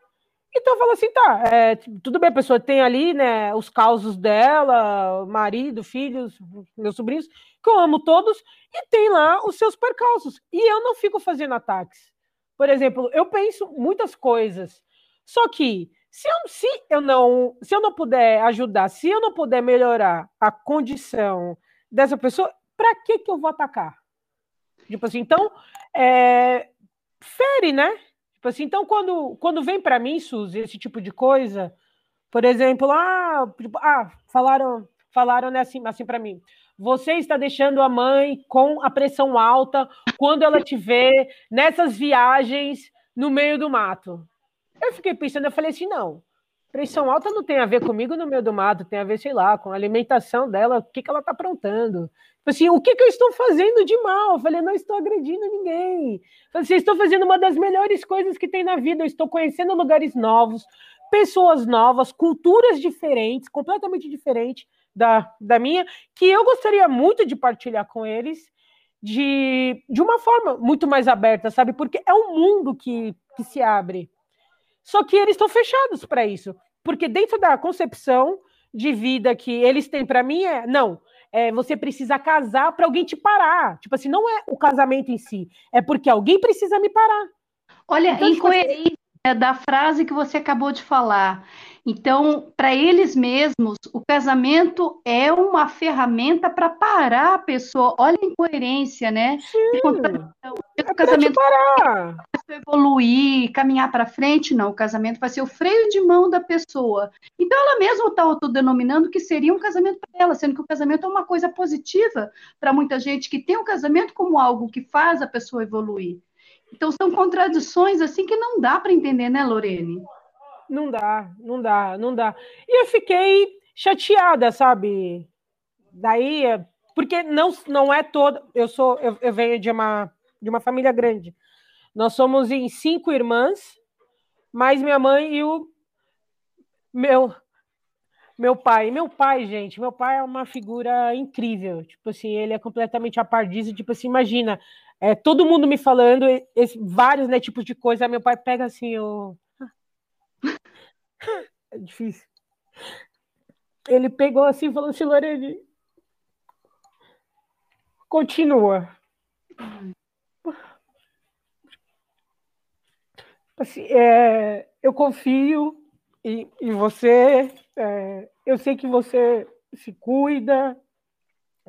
Speaker 6: Então eu falo assim, tá, é, tudo bem, a pessoa tem ali, né, os causos dela, marido, filhos, meus sobrinhos, eu amo todos, e tem lá os seus percalços. E eu não fico fazendo ataques. Por exemplo, eu penso muitas coisas. Só que se eu, se eu não, se eu não puder ajudar, se eu não puder melhorar a condição dessa pessoa, para que que eu vou atacar? Tipo assim, então, é, fere, né? Tipo assim, então quando, quando vem para mim, Suzy, esse tipo de coisa, por exemplo, ah, tipo, ah falaram, falaram né, assim, assim para mim, você está deixando a mãe com a pressão alta quando ela te vê nessas viagens no meio do mato. Eu fiquei pensando, eu falei assim, não, pressão alta não tem a ver comigo no meio do mato, tem a ver, sei lá, com a alimentação dela, o que, que ela está aprontando. Tipo assim, o que, que eu estou fazendo de mal? Eu falei, não estou agredindo ninguém. Eu assim, estou fazendo uma das melhores coisas que tem na vida. Eu estou conhecendo lugares novos, pessoas novas, culturas diferentes, completamente diferentes da, da minha, que eu gostaria muito de partilhar com eles de, de uma forma muito mais aberta, sabe? Porque é um mundo que, que se abre. Só que eles estão fechados para isso. Porque dentro da concepção de vida que eles têm para mim é, não, é, você precisa casar para alguém te parar. Tipo assim, não é o casamento em si, é porque alguém precisa me parar.
Speaker 4: Olha, então, incoerência assim, da frase que você acabou de falar. Então, para eles mesmos, o casamento é uma ferramenta para parar a pessoa. Olha a incoerência, né?
Speaker 6: Sim,
Speaker 4: o casamento
Speaker 6: parar.
Speaker 4: evoluir, caminhar para frente, não. O casamento vai ser o freio de mão da pessoa. Então, ela mesma está autodenominando que seria um casamento para ela, sendo que o casamento é uma coisa positiva para muita gente que tem o casamento como algo que faz a pessoa evoluir. Então, são contradições assim que não dá para entender, né, Lorene?
Speaker 6: Não dá, não dá, não dá. E eu fiquei chateada, sabe? Daí, porque não, não é toda. Eu sou, eu, eu venho de uma, de uma família grande. Nós somos em cinco irmãs, mais minha mãe e o meu meu pai. Meu pai, gente, meu pai é uma figura incrível. Tipo assim, ele é completamente a. Tipo assim, imagina, é, todo mundo me falando esse, vários né, tipos de coisa. Meu pai pega assim, o. É difícil. Ele pegou assim e falou assim, Lorene, continua. Assim, é, eu confio em, em você, é, eu sei que você se cuida.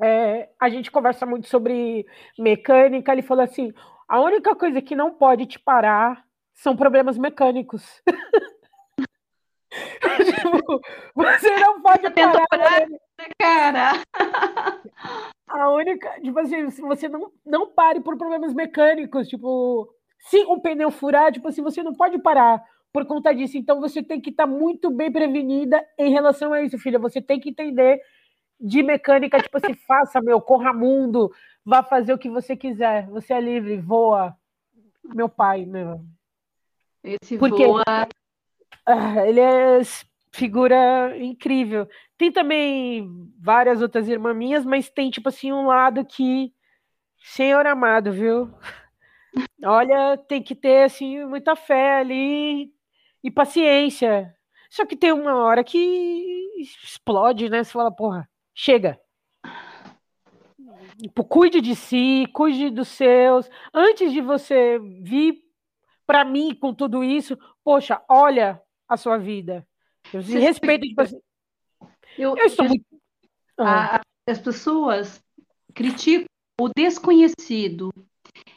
Speaker 6: É, a gente conversa muito sobre mecânica. Ele falou assim: a única coisa que não pode te parar são problemas mecânicos. tipo, você não pode parar.
Speaker 4: Cara.
Speaker 6: A única, tipo assim, se você não, não pare por problemas mecânicos, tipo, se um pneu furar, tipo assim, você não pode parar por conta disso. Então você tem que estar tá muito bem prevenida em relação a isso, filha. Você tem que entender de mecânica, tipo assim, faça, meu, corra mundo, vá fazer o que você quiser. Você é livre, voa. Meu pai, meu.
Speaker 4: Esse Porque voa
Speaker 6: ah, ele é figura incrível. Tem também várias outras irmãs minhas, mas tem, tipo assim, um lado que, Senhor amado, viu? Olha, tem que ter, assim, muita fé ali e paciência. Só que tem uma hora que explode, né? Você fala, porra, chega. Cuide de si, cuide dos seus. Antes de você vir para mim com tudo isso, poxa, olha a sua vida. Eu Você respeito, tipo assim,
Speaker 4: eu, eu estou muito. Ah. As pessoas criticam o desconhecido.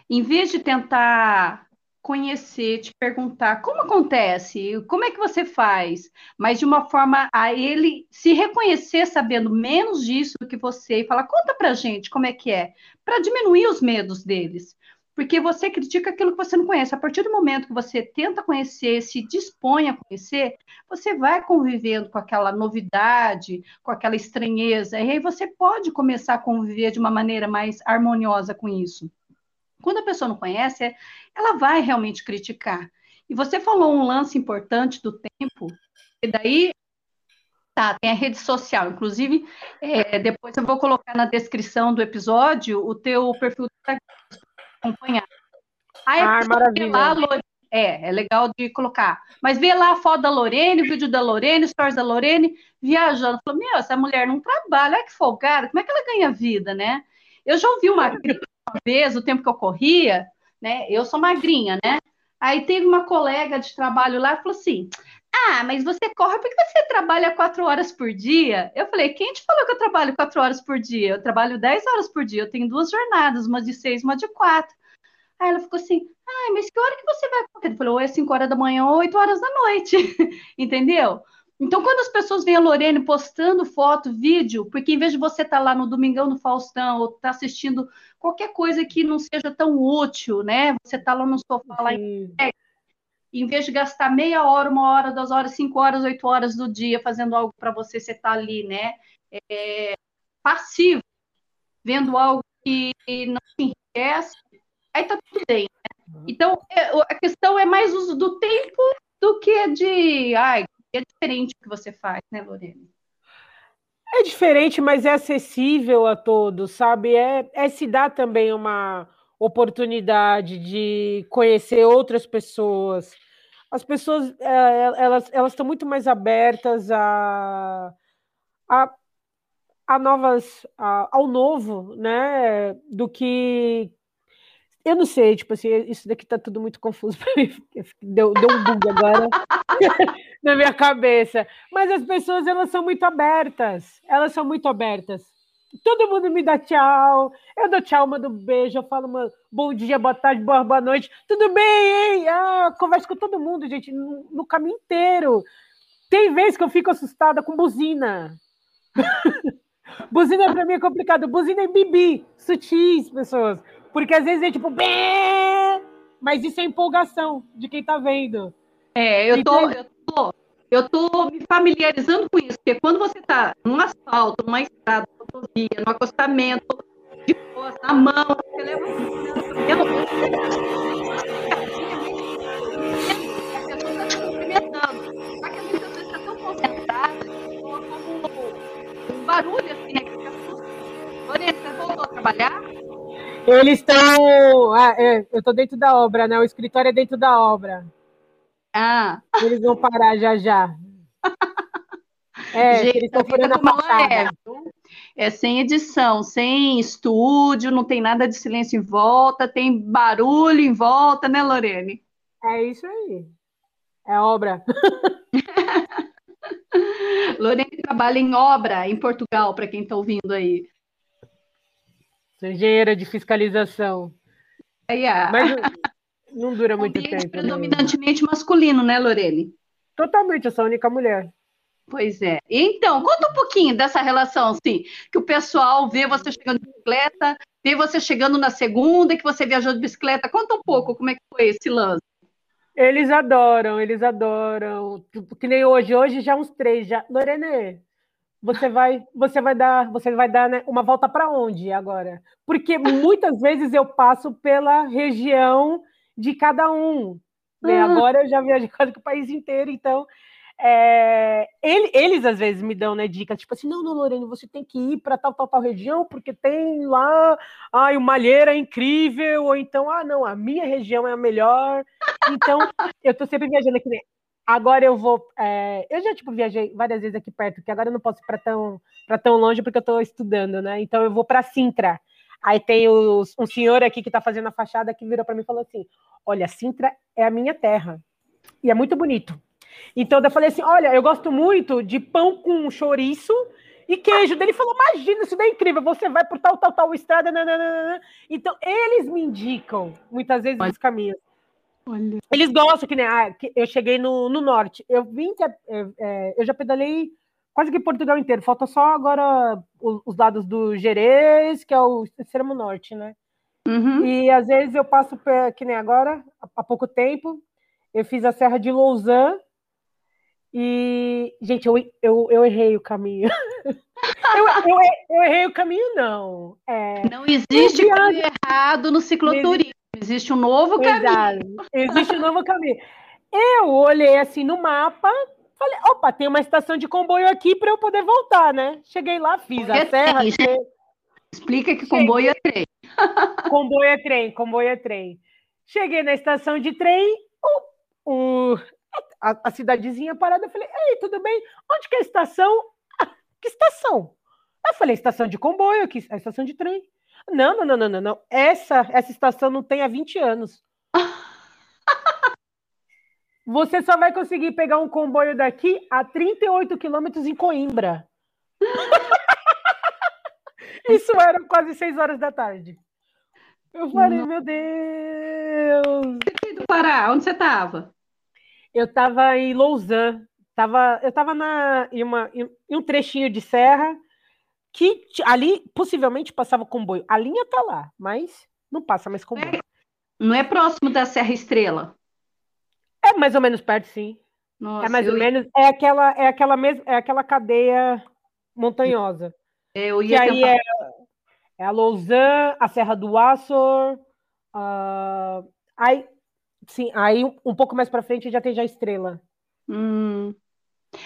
Speaker 4: Em vez de tentar conhecer, te perguntar como acontece, como é que você faz, mas de uma forma a ele se reconhecer sabendo menos disso do que você e falar, conta pra gente como é que é, para diminuir os medos deles. Porque você critica aquilo que você não conhece. A partir do momento que você tenta conhecer, se dispõe a conhecer, você vai convivendo com aquela novidade, com aquela estranheza, e aí você pode começar a conviver de uma maneira mais harmoniosa com isso. Quando a pessoa não conhece, ela vai realmente criticar. E você falou um lance importante do tempo, e daí Tá, tem a rede social. Inclusive, é, depois eu vou colocar na descrição do episódio o teu perfil Instagram acompanhar. Aí
Speaker 6: ah, maravilha. Lá,
Speaker 4: é, é legal de colocar. Mas vê lá a foto da Lorene, o vídeo da Lorene, stories da Lorene, viajando. Falou, meu, essa mulher não trabalha, é que folgada, como é que ela ganha vida, né? Eu já ouvi uma, uma vez, o tempo que eu corria, né? Eu sou magrinha, né? Aí teve uma colega de trabalho lá falou assim: Ah, mas você corre porque você trabalha quatro horas por dia? Eu falei: Quem te falou que eu trabalho quatro horas por dia? Eu trabalho dez horas por dia, eu tenho duas jornadas, uma de seis, uma de quatro. Aí ela ficou assim: Ai, mas que hora que você vai correr? Ele falou: Ou é cinco horas da manhã ou oito horas da noite. Entendeu? Então, quando as pessoas veem a Lorene postando foto, vídeo, porque em vez de você estar tá lá no Domingão do Faustão ou estar tá assistindo qualquer coisa que não seja tão útil, né? Você está lá no sofá, lá em em vez de gastar meia hora, uma hora, duas horas, cinco horas, oito horas do dia fazendo algo para você, você está ali, né? É, passivo, vendo algo que não te enriquece, aí tá tudo bem, né? Então, é, a questão é mais uso do tempo do que de, ai, é diferente o que você faz, né, Lorena?
Speaker 6: É diferente, mas é acessível a todos, sabe? É, é se dar também uma oportunidade de conhecer outras pessoas. As pessoas é, elas elas estão muito mais abertas a, a, a novas a, ao novo, né? Do que eu não sei, tipo assim, isso daqui tá tudo muito confuso para mim. Deu, deu um bug agora. na minha cabeça. Mas as pessoas, elas são muito abertas. Elas são muito abertas. Todo mundo me dá tchau. Eu dou tchau, mando um beijo, eu falo uma, bom dia, boa tarde, boa, boa noite. Tudo bem, hein? Ah, converso com todo mundo, gente, no, no caminho inteiro. Tem vezes que eu fico assustada com buzina. buzina para mim é complicado. Buzina é bibi, sutis, pessoas. Porque às vezes é tipo, Bê! mas isso é empolgação de quem tá vendo.
Speaker 4: É, eu tô, eu tô, eu tô me familiarizando com isso, porque quando você tá num asfalto, numa estrada, numa rodovia, num acostamento, de costas, na mão, você leva eu não um barulho assim, né? Que assusta. Lorena, você voltou a trabalhar?
Speaker 6: Eles estão. Ah, é, eu estou dentro da obra, né? O escritório é dentro da obra.
Speaker 4: Ah.
Speaker 6: Eles vão parar já já.
Speaker 4: É, Gente, eles estão furando a. É, é sem edição, sem estúdio, não tem nada de silêncio em volta, tem barulho em volta, né, Lorene?
Speaker 6: É isso aí. É obra.
Speaker 4: Lorene trabalha em obra em Portugal, para quem está ouvindo aí.
Speaker 6: Sou engenheira de fiscalização.
Speaker 4: Yeah.
Speaker 6: Mas não, dura muito tempo. Né?
Speaker 4: predominantemente né? masculino, né, Lorene?
Speaker 6: Totalmente, eu sou a única mulher.
Speaker 4: Pois é. Então, conta um pouquinho dessa relação, assim, que o pessoal vê você chegando de bicicleta, vê você chegando na segunda, que você viajou de bicicleta. Conta um pouco como é que foi esse lance.
Speaker 6: Eles adoram, eles adoram. Tipo, que nem hoje, hoje já uns três já. Lorene, você vai, você vai dar, você vai dar né, uma volta para onde agora? Porque muitas vezes eu passo pela região de cada um. Né? Uhum. Agora eu já viajei quase que o país inteiro, então é, ele, eles às vezes me dão né, dicas, tipo assim, não, não, Lorene, você tem que ir para tal, tal, tal região, porque tem lá, ai, o Malheira é incrível, ou então, ah, não, a minha região é a melhor. Então, eu tô sempre viajando aqui, né? Agora eu vou. É, eu já, tipo, viajei várias vezes aqui perto, que agora eu não posso ir para tão, tão longe porque eu estou estudando, né? Então eu vou para Sintra. Aí tem os, um senhor aqui que está fazendo a fachada que virou para mim e falou assim: Olha, Sintra é a minha terra. E é muito bonito. Então eu falei assim: Olha, eu gosto muito de pão com chouriço e queijo. Ele falou: Imagina, isso é incrível. Você vai por tal, tal, tal estrada. Nananana. Então eles me indicam muitas vezes os caminhos. Olha. Eles gostam que, né? Ah, que eu cheguei no, no norte. Eu vim que é, é, eu já pedalei quase que Portugal inteiro. Falta só agora os, os lados do Jerez, que é o extremo norte, né? Uhum. E às vezes eu passo que nem agora, há pouco tempo, eu fiz a Serra de Lausanne e, gente, eu, eu, eu errei o caminho. eu, eu, eu, errei o caminho, não. É,
Speaker 4: não existe caminho errado no cicloturismo. Existe um novo Exato. caminho.
Speaker 6: Existe um novo caminho. Eu olhei assim no mapa, falei, opa, tem uma estação de comboio aqui para eu poder voltar, né? Cheguei lá, fiz a serra. Cheguei...
Speaker 4: Explica que comboio é trem.
Speaker 6: comboio é trem, comboio é trem. Cheguei na estação de trem, o, o a, a, cidadezinha parada, eu falei, ei, tudo bem? Onde que é a estação? Ah, que estação? Eu falei, estação de comboio, aqui, a estação de trem. Não, não, não, não, não, Essa, essa estação não tem há 20 anos. Você só vai conseguir pegar um comboio daqui a 38 quilômetros em Coimbra. Isso era quase 6 horas da tarde. Eu falei, meu Deus.
Speaker 4: do Pará, onde você estava?
Speaker 6: Eu estava em Lausanne. Tava, eu estava em, uma, em um trechinho de serra que ali possivelmente passava comboio. A linha tá lá, mas não passa mais comboio.
Speaker 4: Não é próximo da Serra Estrela?
Speaker 6: É mais ou menos perto, sim. Nossa, é mais ou menos. É aquela, é aquela mesma, é aquela cadeia montanhosa.
Speaker 4: Eu ia
Speaker 6: que aí é, é, a Lausanne, a Serra do Açor. Uh, aí, sim, aí um pouco mais para frente já tem já a Estrela.
Speaker 4: Hum.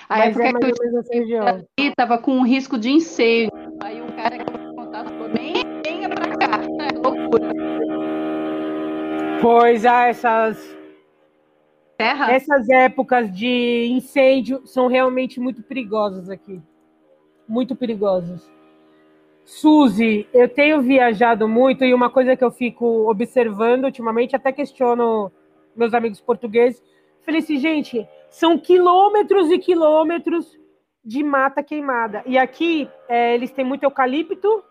Speaker 4: A Mas época é que eu região. estava com um risco de incêndio. Aí um cara que eu contato falou, nem venha para cá. É loucura.
Speaker 6: Pois há essas Terra? Essas épocas de incêndio são realmente muito perigosas aqui. Muito perigosas. Suzy, eu tenho viajado muito e uma coisa que eu fico observando ultimamente, até questiono meus amigos portugueses, falei assim, gente, são quilômetros e quilômetros de mata queimada. E aqui é, eles têm muito eucalipto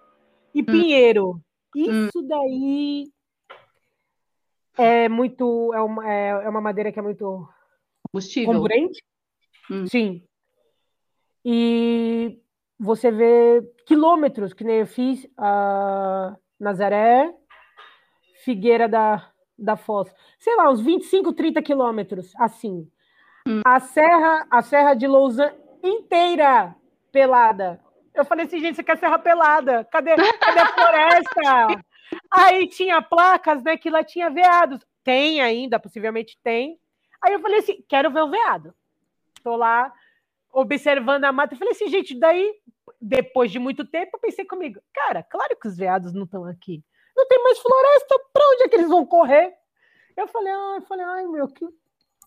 Speaker 6: e hum. pinheiro. Isso hum. daí é muito. É uma, é, é uma madeira que é muito.
Speaker 4: Combustível.
Speaker 6: Comburente. Hum. Sim. E você vê quilômetros, que nem eu fiz a Nazaré, Figueira da, da Foz. Sei lá, uns 25, 30 quilômetros, assim. Hum. A Serra, a Serra de Lausanne inteira pelada. Eu falei assim, gente, você quer serra pelada? Cadê, cadê a floresta? Aí tinha placas, né, que lá tinha veados. Tem ainda, possivelmente tem. Aí eu falei assim, quero ver o veado. Tô lá observando a mata. Eu falei assim, gente, daí, depois de muito tempo, eu pensei comigo, cara, claro que os veados não estão aqui. Não tem mais floresta, pra onde é que eles vão correr? Eu falei, ah, eu falei, ai meu, que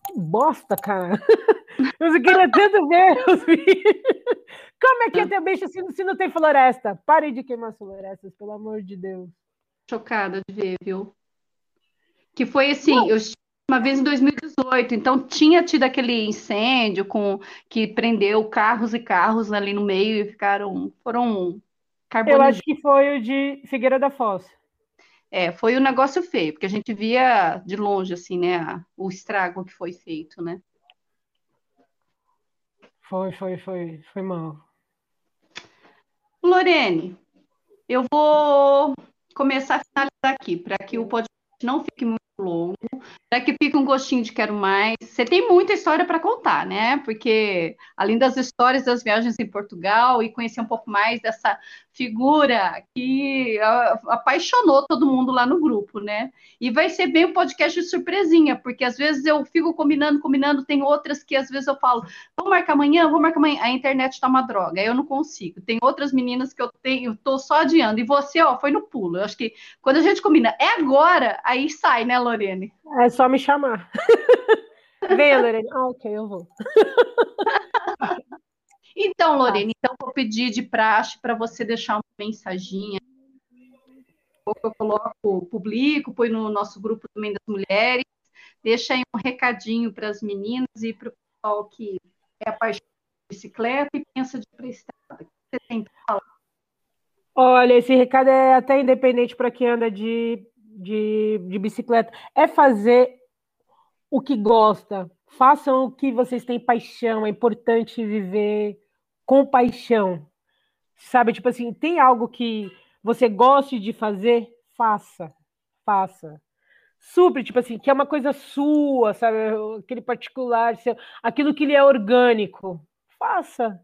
Speaker 6: que bosta, cara. Eu queria tanto ver os Como é que ia ter bicho se, se não tem floresta? Parem de queimar as florestas, pelo amor de Deus.
Speaker 4: Chocada de ver, viu? Que foi assim, eu uma vez em 2018, então tinha tido aquele incêndio com que prendeu carros e carros ali no meio e ficaram foram
Speaker 6: carbonizados. Eu acho que foi o de Figueira da Foz.
Speaker 4: É, foi um negócio feio, porque a gente via de longe, assim, né, o estrago que foi feito, né?
Speaker 6: Foi, foi, foi, foi mal.
Speaker 4: Lorene, eu vou começar a finalizar aqui, para que o podcast não fique muito longo, para que fique um gostinho de quero mais. Você tem muita história para contar, né? Porque além das histórias das viagens em Portugal e conhecer um pouco mais dessa figura que apaixonou todo mundo lá no grupo, né? E vai ser bem um podcast de surpresinha, porque às vezes eu fico combinando, combinando, tem outras que às vezes eu falo, vamos marcar amanhã, vamos marcar amanhã, a internet tá uma droga, eu não consigo. Tem outras meninas que eu tenho, eu tô só adiando, e você, ó, foi no pulo. Eu acho que quando a gente combina, é agora, aí sai, né, Lorene?
Speaker 6: É só me chamar. Venha, Lorene. Ah, ok, eu vou.
Speaker 4: Então, Lorena, então vou pedir de praxe para você deixar uma mensaginha. Eu coloco, publico, põe no nosso grupo também das mulheres. Deixa aí um recadinho para as meninas e para o pessoal que é apaixonado por bicicleta e pensa de ir para a estrada. Você tem para falar?
Speaker 6: Olha, esse recado é até independente para quem anda de, de, de bicicleta. É fazer o que gosta. Façam o que vocês têm paixão. É importante viver com paixão. Sabe, tipo assim, tem algo que você goste de fazer, faça. Faça. Super, tipo assim, que é uma coisa sua, sabe? Aquele particular, aquilo que lhe é orgânico. Faça.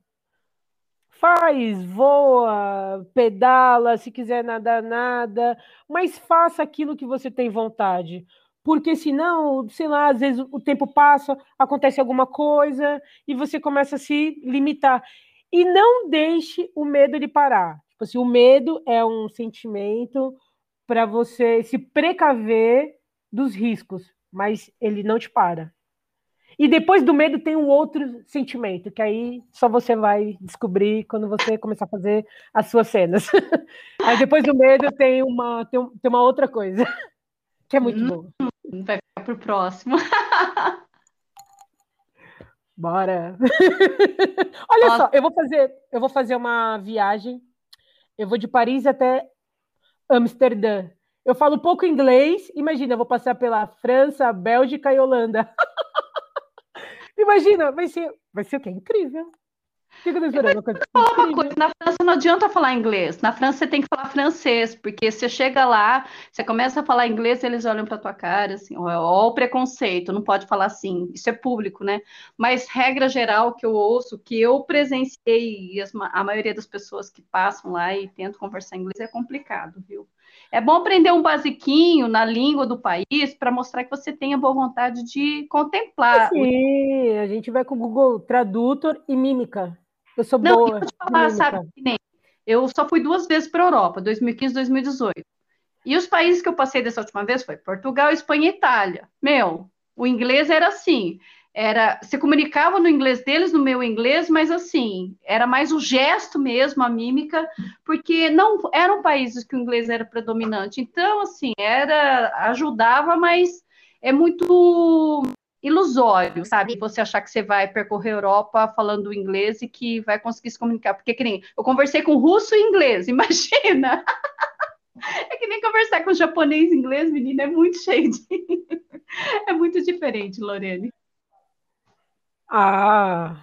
Speaker 6: Faz, voa, pedala, se quiser nadar, nada, mas faça aquilo que você tem vontade porque senão, sei lá, às vezes o tempo passa, acontece alguma coisa e você começa a se limitar. E não deixe o medo de parar. Tipo assim, o medo é um sentimento para você se precaver dos riscos, mas ele não te para. E depois do medo tem um outro sentimento, que aí só você vai descobrir quando você começar a fazer as suas cenas. aí depois do medo tem uma, tem, tem uma outra coisa, que é muito hum, boa.
Speaker 4: Vai ficar pro próximo.
Speaker 6: Bora. Olha Nossa. só, eu vou fazer, eu vou fazer uma viagem. Eu vou de Paris até Amsterdã. Eu falo pouco inglês. Imagina, eu vou passar pela França, Bélgica e Holanda. Imagina, vai ser, vai ser o quê? Incrível. Fica
Speaker 4: esperando. Uma coisa, na França não adianta falar inglês. Na França você tem que falar francês, porque você chega lá, você começa a falar inglês, eles olham para tua cara assim, ó, ó, o preconceito, não pode falar assim. Isso é público, né? Mas regra geral que eu ouço, que eu presenciei e as, a maioria das pessoas que passam lá e tentam conversar inglês é complicado, viu? É bom aprender um basiquinho na língua do país para mostrar que você tem a boa vontade de contemplar.
Speaker 6: Sim, a gente vai com o Google Tradutor e Mímica. Eu sou Não, boa. Eu, falar, sabe,
Speaker 4: eu só fui duas vezes para a Europa, 2015 e 2018. E os países que eu passei dessa última vez foi Portugal, Espanha e Itália. Meu, o inglês era assim era se comunicava no inglês deles, no meu inglês, mas assim, era mais o gesto mesmo, a mímica, porque não eram países que o inglês era predominante. Então, assim, era ajudava, mas é muito ilusório, sabe? Você achar que você vai percorrer a Europa falando inglês e que vai conseguir se comunicar. Porque que nem eu conversei com russo e inglês, imagina! É que nem conversar com japonês e inglês, menina, é muito cheio de. É muito diferente, Lorene.
Speaker 6: Ah.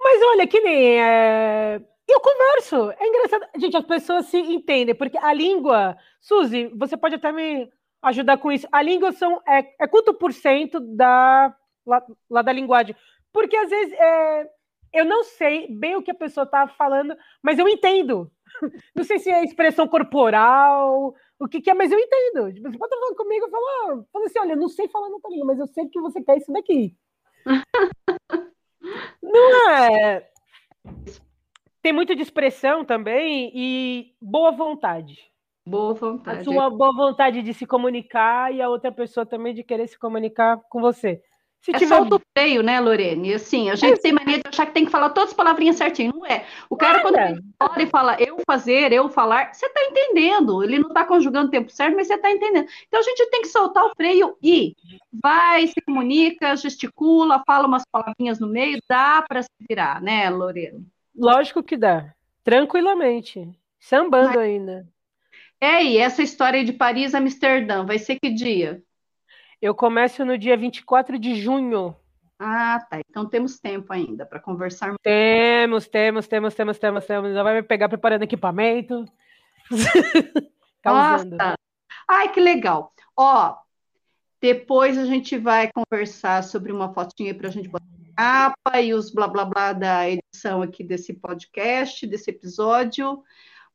Speaker 6: Mas olha, que nem. É... Eu converso. É engraçado. Gente, as pessoas se entendem, porque a língua. Suzy, você pode até me ajudar com isso. A língua são, é, é quanto por cento da, lá, lá da linguagem? Porque às vezes é, eu não sei bem o que a pessoa está falando, mas eu entendo. Não sei se é expressão corporal, o que, que é, mas eu entendo. Você pode falando comigo e falar, fala assim: olha, eu não sei falar outra língua, mas eu sei que você quer isso daqui. Não é. Tem muito de expressão também e boa vontade.
Speaker 4: Boa vontade.
Speaker 6: A sua boa vontade de se comunicar e a outra pessoa também de querer se comunicar com você.
Speaker 4: Se é tiver... solta o freio, né, Lorene? Assim, a gente é. tem mania de achar que tem que falar todas as palavrinhas certinho. Não é. O cara, quando ele fala e fala eu fazer, eu falar, você está entendendo. Ele não está conjugando o tempo certo, mas você está entendendo. Então a gente tem que soltar o freio e vai, se comunica, gesticula, fala umas palavrinhas no meio, dá para se virar, né, Lorene?
Speaker 6: Lógico que dá. Tranquilamente. Sambando mas... ainda.
Speaker 4: É, e essa história de Paris Amsterdã, vai ser que dia?
Speaker 6: Eu começo no dia 24 de junho.
Speaker 4: Ah, tá. Então temos tempo ainda para conversar.
Speaker 6: Temos, temos, temos, temos, temos, temos. Já vai me pegar preparando equipamento.
Speaker 4: Causando. Nossa. Ai, que legal. Ó, depois a gente vai conversar sobre uma fotinha para a gente botar capa e os blá blá blá da edição aqui desse podcast, desse episódio.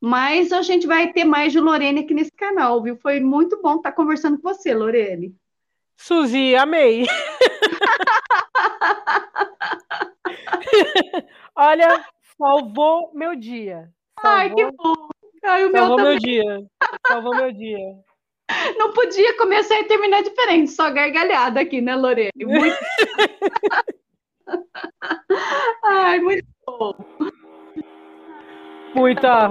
Speaker 4: Mas a gente vai ter mais de Lorene aqui nesse canal, viu? Foi muito bom estar conversando com você, Lorene.
Speaker 6: Suzy, amei. Olha, salvou meu dia.
Speaker 4: Salvou, Ai, que bom. Ai,
Speaker 6: o salvou meu, meu dia. Salvou meu dia.
Speaker 4: Não podia começar e terminar diferente, só gargalhada aqui, né, Lorene? Muito... Ai, muito bom.
Speaker 6: Muita.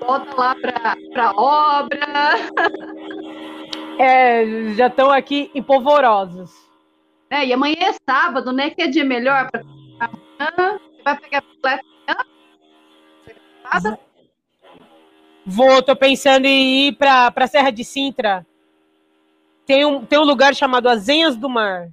Speaker 4: Volta lá para a obra.
Speaker 6: É, já estão aqui empolvorosos.
Speaker 4: É, e amanhã é sábado, né? Que é dia melhor para amanhã. Vai pegar
Speaker 6: a Vou, tô pensando em ir para a Serra de Sintra. Tem um, tem um lugar chamado Azenhas do Mar.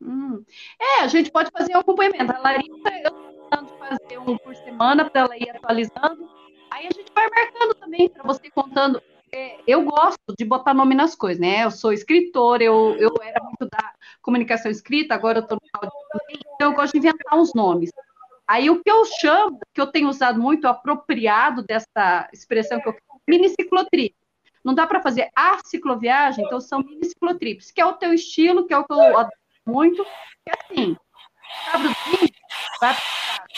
Speaker 4: Hum. É, a gente pode fazer um acompanhamento. A Larissa, eu tô fazer um por semana para ela ir atualizando. Aí a gente vai marcando também para você contando. É, eu gosto de botar nome nas coisas, né? Eu sou escritora, eu, eu era muito da comunicação escrita, agora eu estou no então eu gosto de inventar uns nomes. Aí o que eu chamo, que eu tenho usado muito apropriado dessa expressão que eu mini ciclotrip. Não dá para fazer a cicloviagem, então são mini ciclotrips, que é o teu estilo, que é o que eu adoro muito. E assim, abre o vídeo, vai para a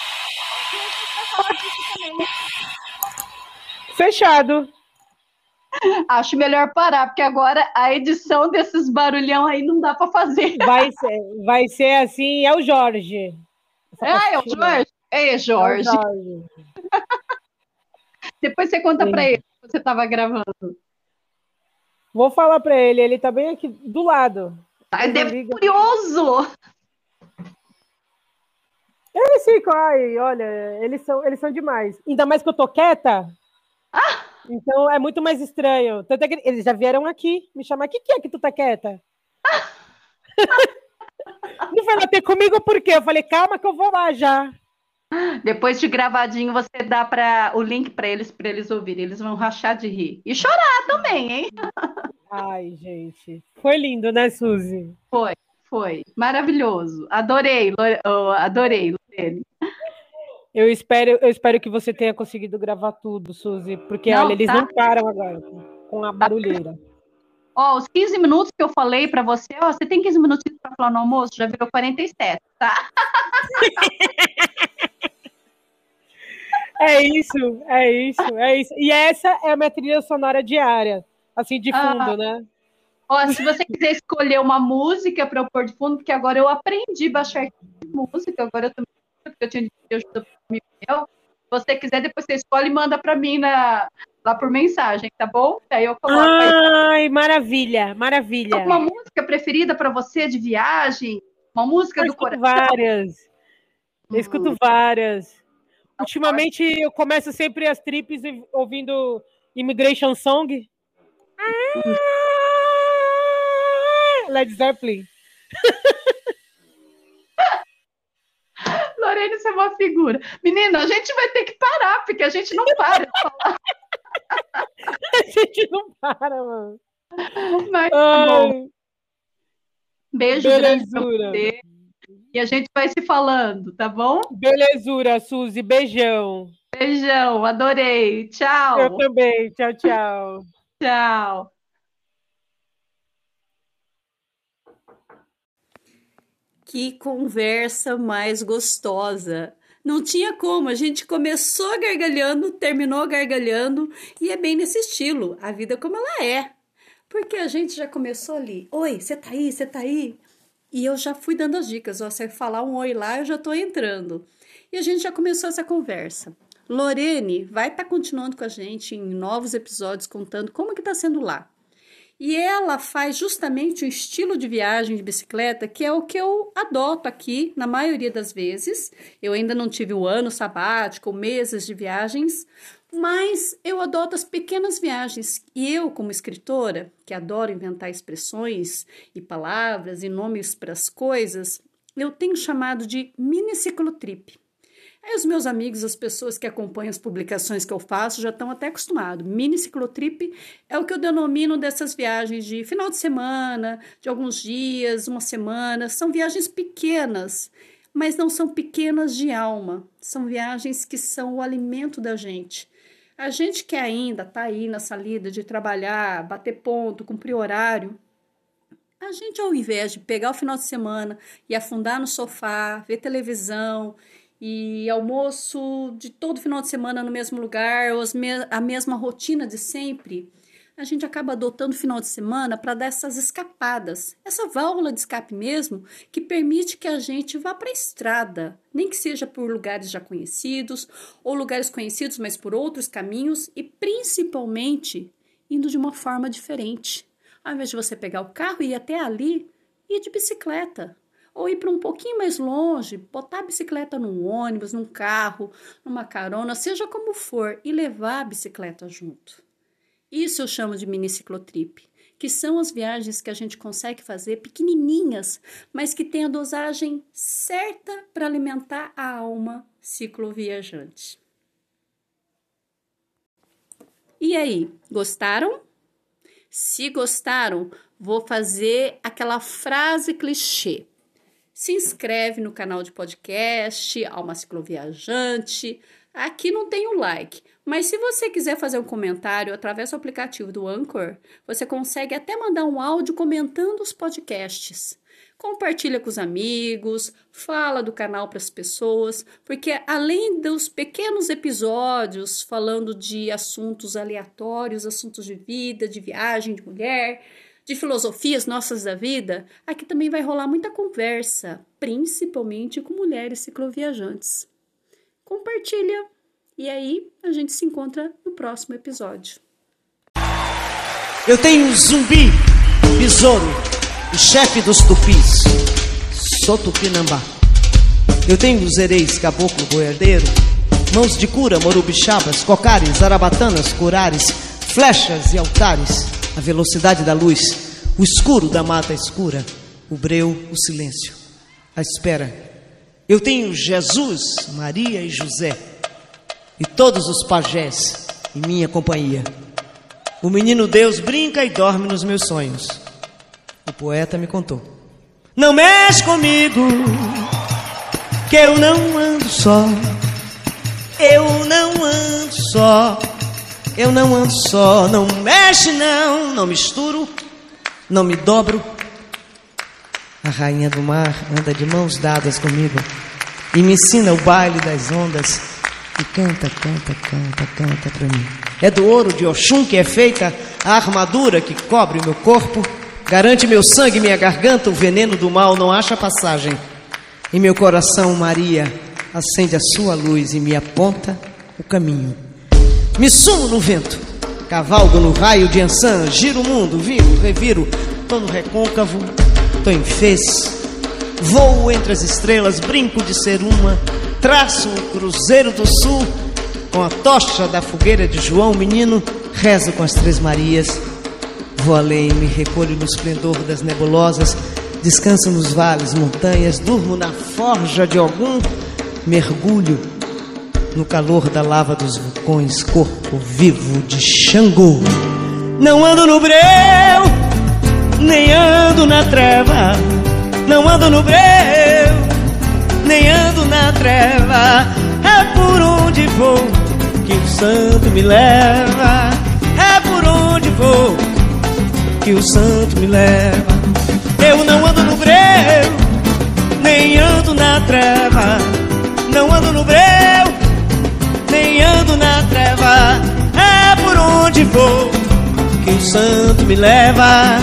Speaker 4: gente vai falar disso também.
Speaker 6: Fechado.
Speaker 4: Acho melhor parar, porque agora a edição desses barulhão aí não dá para fazer.
Speaker 6: Vai ser, vai ser assim, é o Jorge.
Speaker 4: Ah, é o Jorge? É, Jorge. É o Jorge. Depois você conta para ele que você estava gravando.
Speaker 6: Vou falar para ele, ele tá bem aqui do lado.
Speaker 4: Tá, deve curioso.
Speaker 6: Eles ficam, ai, olha, eles são, eles são demais. Ainda mais que eu tô quieta. Então é muito mais estranho. Tanto é que eles já vieram aqui me chamar. O que, que é que tu tá quieta? Não foi lá ter comigo por quê? Eu falei, calma que eu vou lá já.
Speaker 4: Depois de gravadinho, você dá para o link para eles, para eles ouvirem. Eles vão rachar de rir. E chorar também, hein?
Speaker 6: Ai, gente. Foi lindo, né, Suzy?
Speaker 4: Foi, foi. Maravilhoso. Adorei, adorei, Lorene.
Speaker 6: Eu espero, eu espero que você tenha conseguido gravar tudo, Suzy, porque não, olha, eles tá. não param agora com a barulheira.
Speaker 4: Ó, os 15 minutos que eu falei para você, ó, você tem 15 minutos para falar no almoço, já virou 47, tá?
Speaker 6: É isso, é isso, é isso. E essa é a minha trilha sonora diária, assim, de fundo, ah, né?
Speaker 4: Ó, se você quiser escolher uma música para eu pôr de fundo, porque agora eu aprendi a baixar música, agora eu também porque eu tinha de ajuda para mim. Se você quiser, depois você escolhe e manda para mim na,
Speaker 7: lá por mensagem, tá bom? Aí eu coloco
Speaker 6: Ai, aí. maravilha, maravilha.
Speaker 7: Uma música preferida para você de viagem? Uma música
Speaker 6: eu
Speaker 7: do coração?
Speaker 6: várias. Eu escuto hum. várias. Ultimamente eu começo sempre as trips ouvindo Immigration Song. Ah, Led Zeppelin.
Speaker 7: Lorena, você é uma figura. Menina, a gente vai ter que parar, porque a gente não para de falar.
Speaker 6: a gente não para, mano.
Speaker 7: Mas, tá bom. Beijo grande pra você. E a gente vai se falando, tá bom?
Speaker 6: Belezura, Suzy. Beijão.
Speaker 7: Beijão, adorei. Tchau.
Speaker 6: Eu também. Tchau, tchau.
Speaker 7: tchau.
Speaker 4: Que conversa mais gostosa. Não tinha como, a gente começou gargalhando, terminou gargalhando, e é bem nesse estilo, a vida como ela é. Porque a gente já começou ali, oi, você tá aí, você tá aí? E eu já fui dando as dicas, ó, você falar um oi lá, eu já tô entrando. E a gente já começou essa conversa. Lorene vai estar tá continuando com a gente em novos episódios, contando como que tá sendo lá. E ela faz justamente o estilo de viagem de bicicleta, que é o que eu adoto aqui na maioria das vezes. Eu ainda não tive o ano sabático, meses de viagens, mas eu adoto as pequenas viagens. E eu, como escritora, que adoro inventar expressões e palavras e nomes para as coisas, eu tenho chamado de mini ciclotrip. Aí os meus amigos, as pessoas que acompanham as publicações que eu faço, já estão até acostumados. Mini ciclotrip é o que eu denomino dessas viagens de final de semana, de alguns dias, uma semana. São viagens pequenas, mas não são pequenas de alma. São viagens que são o alimento da gente. A gente que ainda está aí na salida de trabalhar, bater ponto, cumprir horário, a gente, ao invés de pegar o final de semana e afundar no sofá, ver televisão e almoço de todo final de semana no mesmo lugar, ou a mesma rotina de sempre, a gente acaba adotando o final de semana para dar essas escapadas, essa válvula de escape mesmo, que permite que a gente vá para a estrada, nem que seja por lugares já conhecidos, ou lugares conhecidos, mas por outros caminhos, e principalmente indo de uma forma diferente. Ao invés de você pegar o carro e ir até ali, ir de bicicleta, ou ir para um pouquinho mais longe, botar a bicicleta num ônibus, num carro, numa carona, seja como for, e levar a bicicleta junto. Isso eu chamo de mini ciclotrip, que são as viagens que a gente consegue fazer pequenininhas, mas que tem a dosagem certa para alimentar a alma cicloviajante. E aí, gostaram? Se gostaram, vou fazer aquela frase clichê se inscreve no canal de podcast Alma Cicloviajante. Aqui não tem o um like, mas se você quiser fazer um comentário através do aplicativo do Anchor, você consegue até mandar um áudio comentando os podcasts. Compartilha com os amigos, fala do canal para as pessoas, porque além dos pequenos episódios falando de assuntos aleatórios, assuntos de vida, de viagem, de mulher, de filosofias nossas da vida, aqui também vai rolar muita conversa, principalmente com mulheres cicloviajantes. Compartilha e aí a gente se encontra no próximo episódio.
Speaker 2: Eu tenho Zumbi, Besouro, o chefe dos tupis. Sou tupinambá. Eu tenho os ereis, caboclo, boiadeiro, mãos de cura, morubixabas, cocares, arabatanas, curares, flechas e altares a velocidade da luz, o escuro da mata escura, o breu, o silêncio, a espera. Eu tenho Jesus, Maria e José, e todos os pajés em minha companhia. O menino Deus brinca e dorme nos meus sonhos. O poeta me contou: Não mexe comigo, que eu não ando só. Eu não ando só. Eu não ando só, não mexe não, não misturo, não me dobro. A rainha do mar anda de mãos dadas comigo e me ensina o baile das ondas e canta, canta, canta, canta para mim. É do ouro de Oxum que é feita a armadura que cobre o meu corpo, garante meu sangue minha garganta, o veneno do mal não acha passagem. Em meu coração, Maria acende a sua luz e me aponta o caminho. Me sumo no vento, Cavalgo no raio de Ansan, giro o mundo, viro, reviro, tô no recôncavo, tô em fez. Voo entre as estrelas, brinco de ser uma, traço o cruzeiro do sul, com a tocha da fogueira de João, menino, rezo com as Três Marias. Vou além, me recolho no esplendor das nebulosas, descanso nos vales, montanhas, durmo na forja de algum, mergulho no calor da lava dos vulcões, corpo vivo de Xangô. Não ando no breu, nem ando na treva. Não ando no breu, nem ando na treva. É por onde vou que o santo me leva. É por onde vou que o santo me leva. Eu não ando no breu, nem ando na treva. Não ando no breu, ando na treva. É por onde vou que o santo me leva.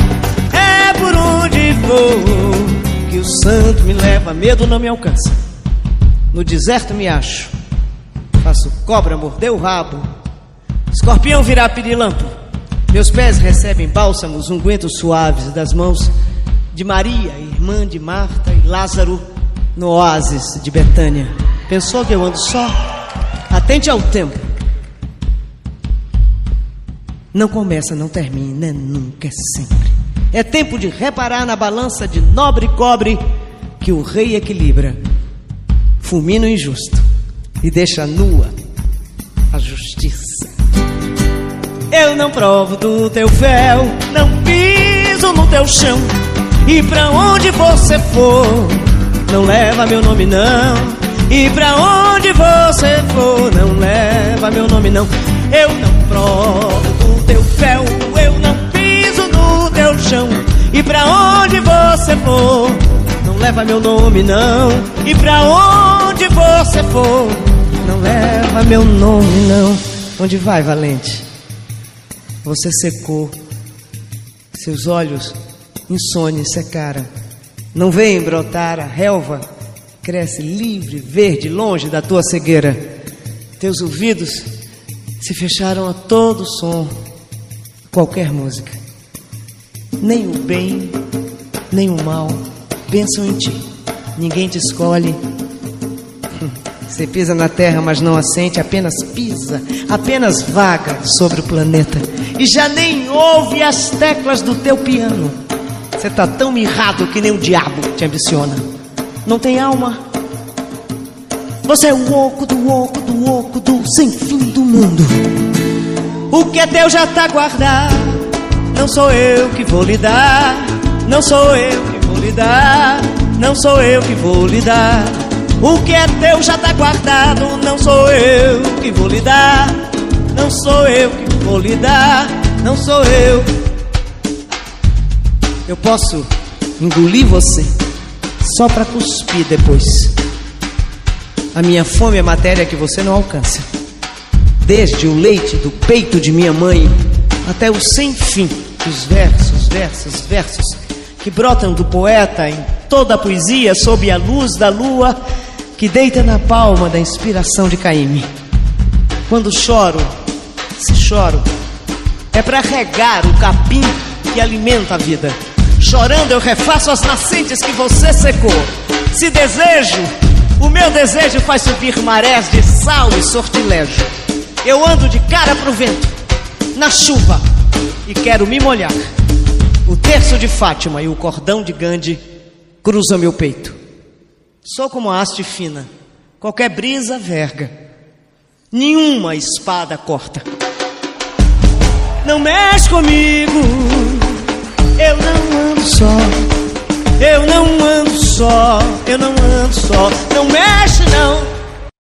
Speaker 2: É por onde vou que o santo me leva. Medo não me alcança. No deserto me acho. Faço cobra morder o rabo. Escorpião virar pirilampo. Meus pés recebem bálsamos, ungüentos suaves das mãos de Maria, irmã de Marta e Lázaro, no oásis de Betânia. Pensou que eu ando só? Atente ao tempo. Não começa, não termina, é nunca, é sempre. É tempo de reparar na balança de nobre cobre que o rei equilibra. Fulmina o injusto e deixa nua a justiça. Eu não provo do teu fel, não piso no teu chão. E pra onde você for, não leva meu nome não. E pra onde você for, não leva meu nome não. Eu não provo do teu fel, eu não piso no teu chão. E pra onde você for, não leva meu nome não. E pra onde você for, não leva meu nome não. Onde vai, valente? Você secou, seus olhos insônia secaram. Não vem brotar a relva, cresce livre, verde, longe da tua cegueira. Teus ouvidos se fecharam a todo som, qualquer música. Nem o bem, nem o mal pensam em ti. Ninguém te escolhe. Você pisa na terra, mas não assente, apenas pisa, apenas vaga sobre o planeta. E já nem ouve as teclas do teu piano. Você tá tão mirrado que nem o diabo te ambiciona. Não tem alma. Você é o oco do oco do oco do sem fim do mundo. O que é teu já tá guardado. Não sou eu que vou lhe dar. Não sou eu que vou lhe dar. Não sou eu que vou lhe dar. O que é teu já tá guardado. Não sou eu que vou lhe dar. Não sou eu que vou lhe dar. Não sou eu. Eu posso engolir você só para cuspir depois. A minha fome é matéria que você não alcança. Desde o leite do peito de minha mãe até o sem fim dos versos, versos, versos que brotam do poeta em toda a poesia sob a luz da lua que deita na palma da inspiração de Caíme. Quando choro, se choro, é para regar o capim que alimenta a vida. Chorando eu refaço as nascentes que você secou. Se desejo, o meu desejo faz subir marés de sal e sortilégio. Eu ando de cara pro vento, na chuva, e quero me molhar. O terço de Fátima e o cordão de Gandhi cruzam meu peito. Sou como a haste fina, qualquer brisa verga, nenhuma espada corta. Não mexe comigo, eu não ando só. Eu não ando só, eu não ando só. Não mexe não,